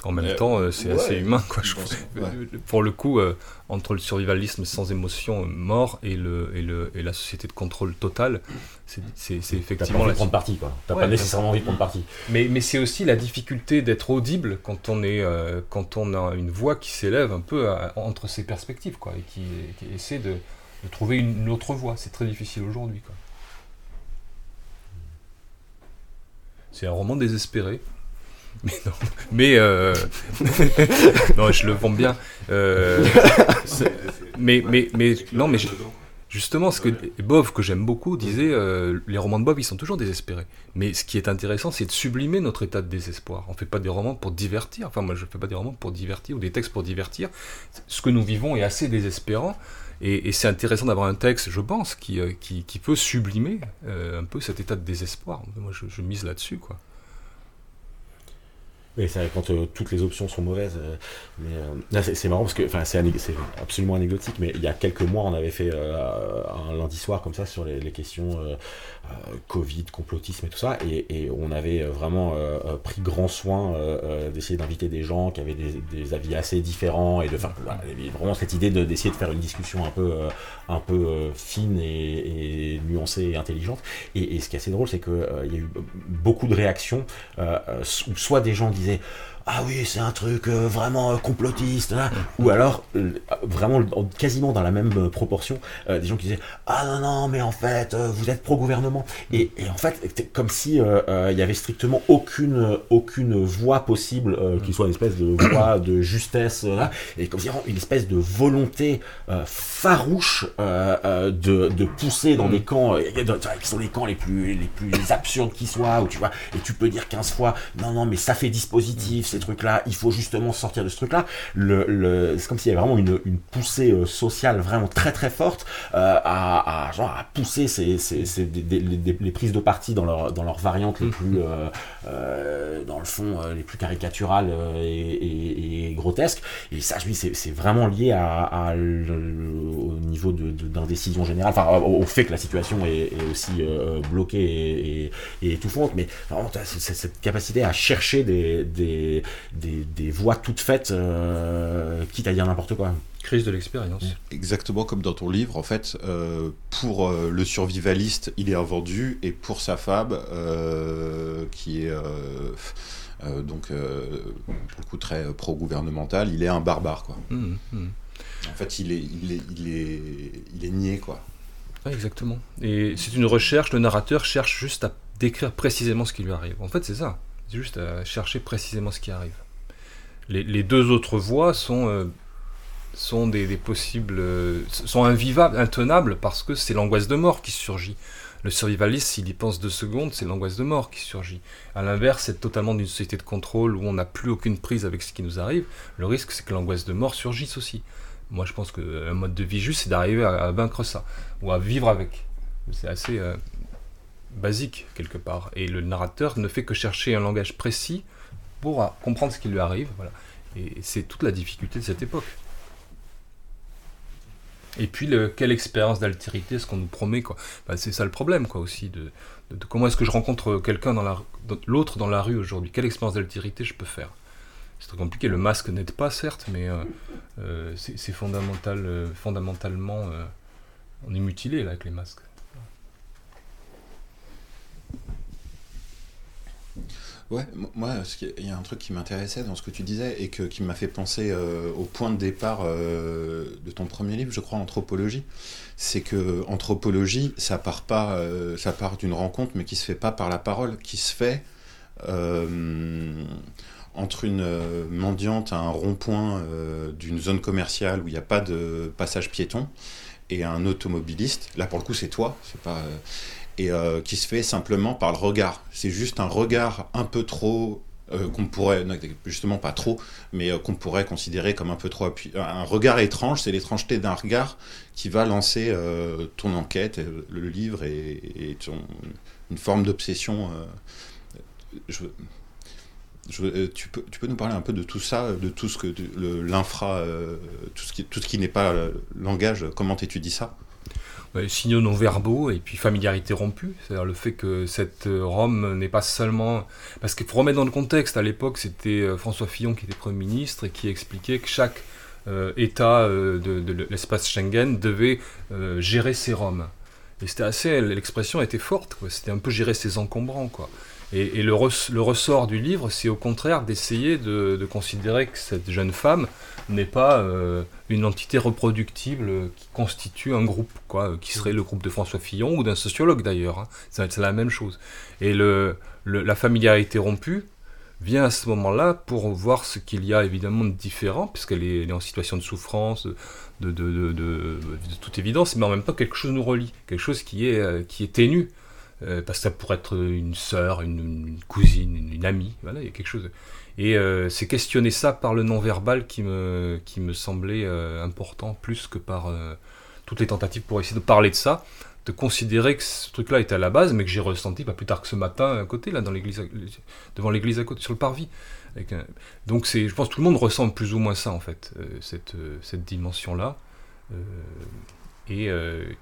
En même Euh, temps, euh, c'est ouais. assez humain, quoi. Je trouve. ouais. [LAUGHS] Pour le coup, euh, entre le survivalisme sans émotion, euh, mort, et, le, et, le, et la société de contrôle total, c'est c'est- c'est T'as pas effectivement envie la de prendre parti, quoi. T'as Ouais, pas nécessairement envie de prendre parti. Mais, mais c'est aussi la difficulté d'être audible quand on, est, euh, quand on a une voix qui s'élève un peu à- entre ces perspectives, quoi, et qui, qui essaie de, de trouver une autre voie. C'est très difficile aujourd'hui, quoi. C'est un roman désespéré. Mais non, mais euh, [LAUGHS] non, je le vends bien. Euh, mais, mais, mais non, mais Justement, ce que Bov, que j'aime beaucoup, disait euh, les romans de Bov, ils sont toujours désespérés. Mais ce qui est intéressant, c'est de sublimer notre état de désespoir. On fait pas des romans pour divertir. Enfin, moi, je fais pas des romans pour divertir ou des textes pour divertir. Ce que nous vivons est assez désespérant. Et, c'est intéressant d'avoir un texte, je pense, qui, qui, peut sublimer un peu cet état de désespoir. Moi, je, je mise là-dessus, quoi. C'est vrai, quand euh, toutes les options sont mauvaises. euh, mais euh, là, c'est marrant parce que, enfin, c'est absolument anecdotique, mais il y a quelques mois, on avait fait un lundi soir comme ça sur les, questions Covid, complotisme et tout ça, et, et on avait vraiment pris grand soin d'essayer d'inviter des gens qui avaient des, avis assez différents et de faire voilà, vraiment cette idée de- d'essayer de, faire une discussion un peu, un peu fine et, et nuancée et intelligente. Et, et ce qui est assez drôle, c'est euh, il y a eu beaucoup de réactions où soit des gens disaient disait ah oui, c'est un truc euh, vraiment euh, complotiste, là. ou alors euh, vraiment en- quasiment dans la même proportion, des gens qui disaient ah non non, mais en fait vous êtes pro gouvernement et, et en fait comme si il y avait strictement aucune aucune voie possible qui soit une espèce de [COUGHS] voie de justesse là, et comme si une espèce de volonté farouche de, de pousser dans des camps qui sont les camps les plus les plus absurdes qui soient où tu vois. Et tu peux dire 15 fois non non mais ça fait dispositif ces trucs là il faut justement sortir de ce truc là le, le c'est comme s'il y avait vraiment une, une poussée euh, sociale vraiment très très forte euh, à, à genre à pousser ces, ces, ces- des- des- des- les prises de parti dans leur dans leurs variantes les plus euh, euh, dans le fond les plus caricaturales et, et- et grotesques. Et ça dis c'est vraiment lié à, à le- au niveau de de- d'indécision générale. Enfin au, au fait que la situation est, est aussi bloquée et, étouffante. Mais vraiment cette capacité à chercher des des, des, des voies toutes faites euh, quitte à dire n'importe quoi Crise de l'expérience. Exactement comme dans ton livre, en fait, euh, pour euh, le survivaliste, il est invendu, et pour sa femme, euh, qui est euh, euh, donc pour le coup très pro-gouvernemental, il est un barbare, quoi. Hum, hum. En fait, il est, il est, il est, il est nié, quoi. Ouais, exactement. Et c'est une recherche, le narrateur cherche juste à décrire précisément ce qui lui arrive. En fait, c'est ça. C'est juste à chercher précisément ce qui arrive. Les, deux autres voies sont, euh, sont des, possibles. euh, sont invivables, intenables, parce que c'est l'angoisse de mort qui surgit. Le survivaliste, s'il y pense deux secondes, c'est l'angoisse de mort qui surgit. À l'inverse, c'est totalement d'une société de contrôle où on n'a plus aucune prise avec ce qui nous arrive. Le risque, c'est que l'angoisse de mort surgisse aussi. Moi, je pense qu'un mode de vie juste, c'est d'arriver à, à vaincre ça, ou à vivre avec. C'est assez euh, basique, quelque part. Et le narrateur ne fait que chercher un langage précis pour euh, comprendre ce qui lui arrive. Voilà. Et c'est toute la difficulté de cette époque. Et puis, le, quelle expérience d'altérité est-ce qu'on nous promet quoi? Bah, C'est ça le problème quoi aussi. De, comment est-ce que je rencontre quelqu'un dans la l'autre dans la rue aujourd'hui? Quelle expérience d'altérité je peux faire? C'est très compliqué. Le masque n'aide pas certes, mais euh, euh, c'est fondamental, fondamentalement, on est mutilé là avec les masques. Ouais, moi, il y a un truc qui m'intéressait dans ce que tu disais et que, qui m'a fait penser euh, au point de départ euh, de ton premier livre, je crois, Anthropologie. C'est que anthropologie, ça part euh, part d'une rencontre, mais qui se fait pas par la parole, qui se fait entre une mendiante à un rond-point d'une zone commerciale où il n'y a pas de passage piéton et un automobiliste. Là, pour le coup, c'est toi, c'est pas. Et euh, qui se fait simplement par le regard. C'est juste un regard un peu trop euh, qu'on pourrait, justement pas trop, mais euh, qu'on pourrait considérer comme un peu trop. Un regard étrange, c'est l'étrangeté d'un regard qui va lancer ton enquête, le livre et, une forme d'obsession. tu, peux, tu nous parler un peu de tout ça, de tout ce que l'infra, tout ce qui, qui n'est pas langage. Comment t'étudies ça? Ouais, signaux non verbaux et puis familiarité rompue, c'est-à-dire le fait que cette euh, Rome n'est pas seulement... Parce qu'il faut remettre dans le contexte, à l'époque c'était euh, François Fillon qui était Premier ministre et qui expliquait que chaque euh, État euh, de, l'espace Schengen devait euh, gérer ses Roms. Et c'était assez... L'expression était forte, c'était un peu gérer ses encombrants. Quoi. Et, le, res- le ressort du livre, c'est au contraire d'essayer de, de considérer que cette jeune femme n'est pas euh, une entité reproductible qui constitue un groupe, quoi, euh, qui serait le groupe de François Fillon ou d'un sociologue d'ailleurs. hein. C'est la même chose. Et le, le- la familiarité rompue vient à ce moment-là pour voir ce qu'il y a évidemment de différent, puisqu'elle est, en situation de souffrance, de, de, de- de- toute évidence, mais en même temps quelque chose nous relie, quelque chose qui est, euh, qui est ténu. Euh, parce que ça pourrait être une sœur, une, une cousine, une, une amie, voilà, il y a quelque chose. Et euh, c'est questionner ça par le non-verbal qui me, qui me semblait euh, important, plus que par euh, toutes les tentatives pour essayer de parler de ça, de considérer que ce truc-là était à la base, mais que j'ai ressenti pas plus tard que ce matin à côté, là, dans l'église, devant l'église à côté, sur le parvis. Donc c'est, je pense que tout le monde ressent plus ou moins ça, en fait, cette, cette dimension-là. et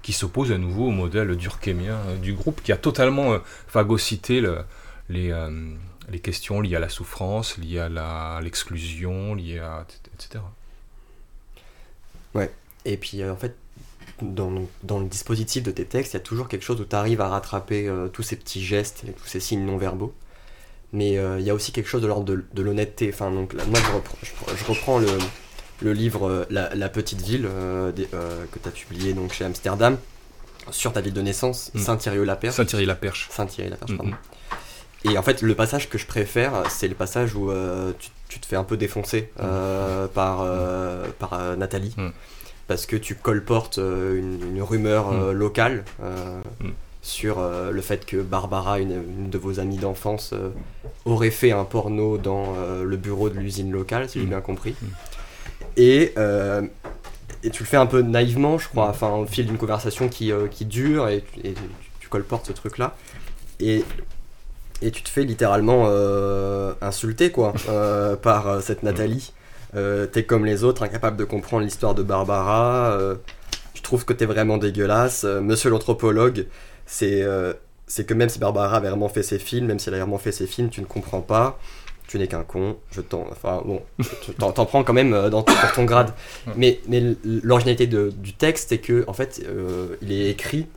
qui s'oppose à nouveau au modèle durkheimien du groupe, qui a totalement phagocyté le- les, les questions liées à la souffrance, liées à l'exclusion, liées à etc. Et puis euh, en fait, dans, dans le dispositif de tes textes, il y a toujours quelque chose où tu arrives à rattraper euh, tous ces petits gestes et tous ces signes non verbaux. Mais euh, il y a aussi quelque chose de l'ordre de, de l'honnêteté. Enfin, donc, là, moi, je reprends, je, je reprends le, le livre la, La petite ville des- que tu as publié donc, chez Amsterdam sur ta ville de naissance, Mm. Saint-Thierry-la-Perche. Saint-Thierry-la-Perche. Saint-Thierry-la-Perche, pardon. Et en fait, le passage que je préfère, c'est le passage où euh, tu, tu te fais un peu défoncer euh, par, euh, par euh, Nathalie. Mhm. Parce que tu colportes une, une rumeur locale sur le fait que Barbara, une, une de vos amies d'enfance, aurait fait un porno dans le bureau de l'usine locale, si j'ai bien compris. Et, et tu le fais un peu naïvement, je crois, enfin, au fil d'une conversation qui, euh, qui dure, et, tu- et tu colportes ce truc-là. Et, et tu te fais littéralement euh, insulter, quoi, euh, [LAUGHS] par euh, cette Nathalie. T'es comme les autres, incapable de comprendre l'histoire de Barbara. tu trouves que t'es vraiment dégueulasse. monsieur l'anthropologue, c'est c'est que même si Barbara avait vraiment fait ses films, même si elle a vraiment fait ses films, tu ne comprends pas. Tu n'es qu'un con. Je t'en, enfin bon, t'en, prends quand même dans, pour ton grade. Mais, mais l'originalité du texte, c'est que en fait, euh, il est écrit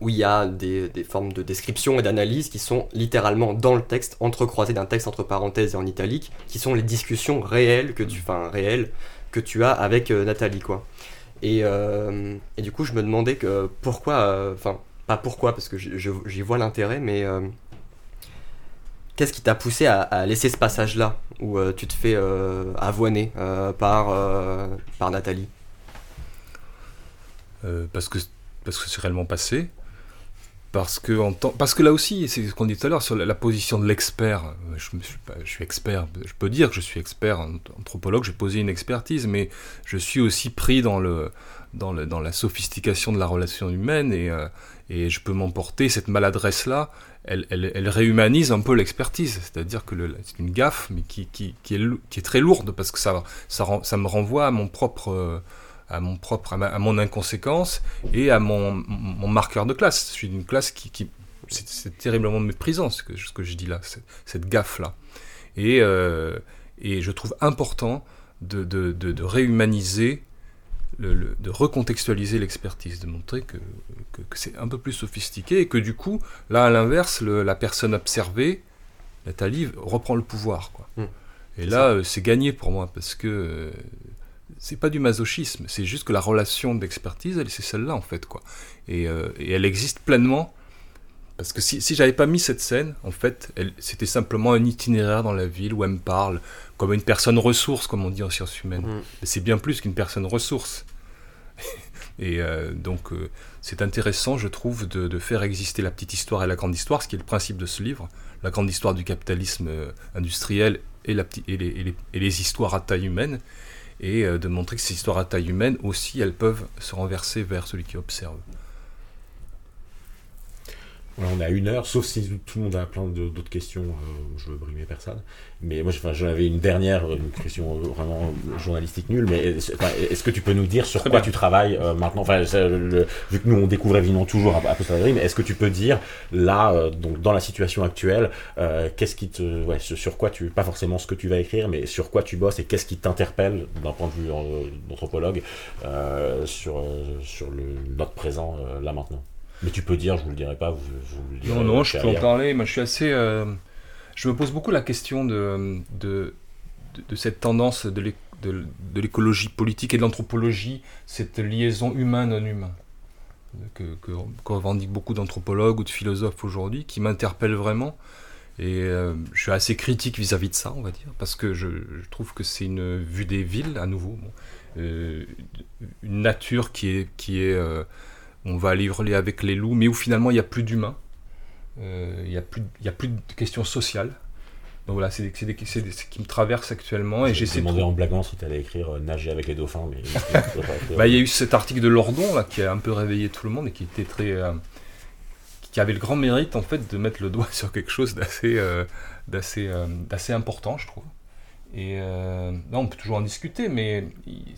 où il y a des, des formes de description et d'analyse qui sont littéralement dans le texte, entrecroisées d'un texte entre parenthèses et en italique, qui sont les discussions réelles que tu, enfin, réelles que tu as avec euh, Nathalie, quoi. Et, euh, et du coup, je me demandais que pourquoi, euh, enfin, pas pourquoi, parce que j'y vois l'intérêt, mais qu'est-ce qui t'a poussé à, laisser ce passage-là, où tu te fais avoiner par, par Nathalie? Parce que parce que c'est réellement passé. Parce que, parce que là aussi, c'est ce qu'on dit tout à l'heure sur la, position de l'expert. Je, suis expert, je peux dire que je suis expert anthropologue, j'ai posé une expertise, mais je suis aussi pris dans, le, dans, le, dans la sophistication de la relation humaine et, euh, et je peux m'emporter. Cette maladresse-là, elle, elle, réhumanise un peu l'expertise. C'est-à-dire que c'est une gaffe, mais qui, qui, est, très lourde parce que ça, ça me renvoie à mon propre. euh, à mon propre, à, mon inconséquence et à mon, mon, marqueur de classe. Je suis d'une classe qui, qui c'est terriblement méprisant ce que, ce que je dis là, cette, gaffe là. Et, euh, et je trouve important de, de, de, réhumaniser, le, de recontextualiser l'expertise, de montrer que, que, c'est un peu plus sophistiqué et que du coup, là à l'inverse, la personne observée, Nathalie, reprend le pouvoir. Quoi. Mmh. et là, euh, c'est gagné pour moi parce que euh, c'est pas du masochisme, c'est juste que la relation d'expertise, c'est celle-là en fait, quoi. Et, euh, et, elle existe pleinement. Parce que si, si j'avais pas mis cette scène, en fait, c'était simplement un itinéraire dans la ville où elle me parle comme une personne ressource, comme on dit en sciences humaines. Mm. Mais c'est bien plus qu'une personne ressource. [LAUGHS] et euh, donc, euh, c'est intéressant, je trouve, de, de, faire exister la petite histoire et la grande histoire, ce qui est le principe de ce livre. La grande histoire du capitalisme industriel et, la, et, les, et les histoires à taille humaine et euh, de montrer que ces histoires à taille humaine aussi, elles peuvent se renverser vers celui qui observe on a une heure, sauf si tout le monde a plein d'autres questions, euh, je veux brimer personne. Mais moi, j'avais une dernière une question vraiment journalistique nulle, mais est-ce que tu peux nous dire sur quoi tu travailles euh, maintenant? Enfin, vu que nous, on découvre évidemment toujours ça, mais est-ce que tu peux dire, là, euh, donc, dans la situation actuelle, qu'est-ce qui te. Ouais, sur quoi tu. Pas forcément ce que tu vas écrire, mais sur quoi tu bosses et qu'est-ce qui t'interpelle d'un point de vue d'anthropologue sur, sur le, notre présent, là maintenant? Mais tu peux dire, je vous le dirai pas. Je, non, non, je peux en parler. Moi, je suis assez. Euh, je me pose beaucoup la question de, de, de, cette tendance de l'écologie politique et de l'anthropologie, cette liaison humain-non humain, que, que, revendiquent beaucoup d'anthropologues ou de philosophes aujourd'hui, qui m'interpelle vraiment. Et euh, je suis assez critique vis-à-vis de ça, on va dire, parce que je, trouve que c'est une vue des villes, à nouveau, euh, une nature qui est, qui est on va aller hurler avec les loups, mais où finalement il n'y a plus d'humains, euh, il n'y a, plus, a plus de questions sociales. Donc voilà, c'est ce qui me traverse actuellement. Et j'essaie demandé en blaguant si tu allais écrire euh, Nager avec les dauphins. Mais [LAUGHS] bah, il y a eu cet article de Lordon là, qui a un peu réveillé tout le monde et qui était très. Euh, qui avait le grand mérite en fait de mettre le doigt [LAUGHS] sur quelque chose d'assez d'assez important, je trouve. Et euh, non, on peut toujours en discuter, mais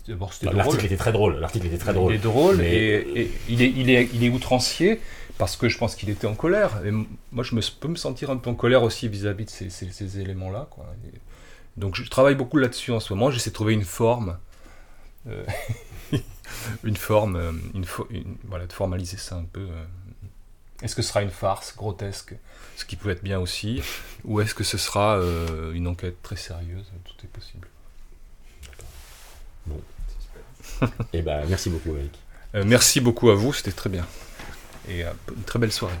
d'abord c'était L'article était très drôle. L'article était très drôle. Il est drôle et, il, est, il, est, il est outrancier parce que je pense qu'il était en colère. Et moi, je me, peux me sentir un peu en colère aussi vis-à-vis de ces, ces, éléments-là. donc, je travaille beaucoup là-dessus en ce moment. J'essaie de trouver une forme. Euh, [LAUGHS] une forme, euh, une, voilà, de formaliser ça un peu. Est-ce que ce sera une farce grotesque, ce qui peut être bien aussi, ou est-ce que ce sera euh, une enquête très sérieuse? Tout est possible. Bon. [LAUGHS] Eh ben, merci beaucoup, Eric. Euh, merci beaucoup à vous, c'était très bien. Et euh, une très belle soirée.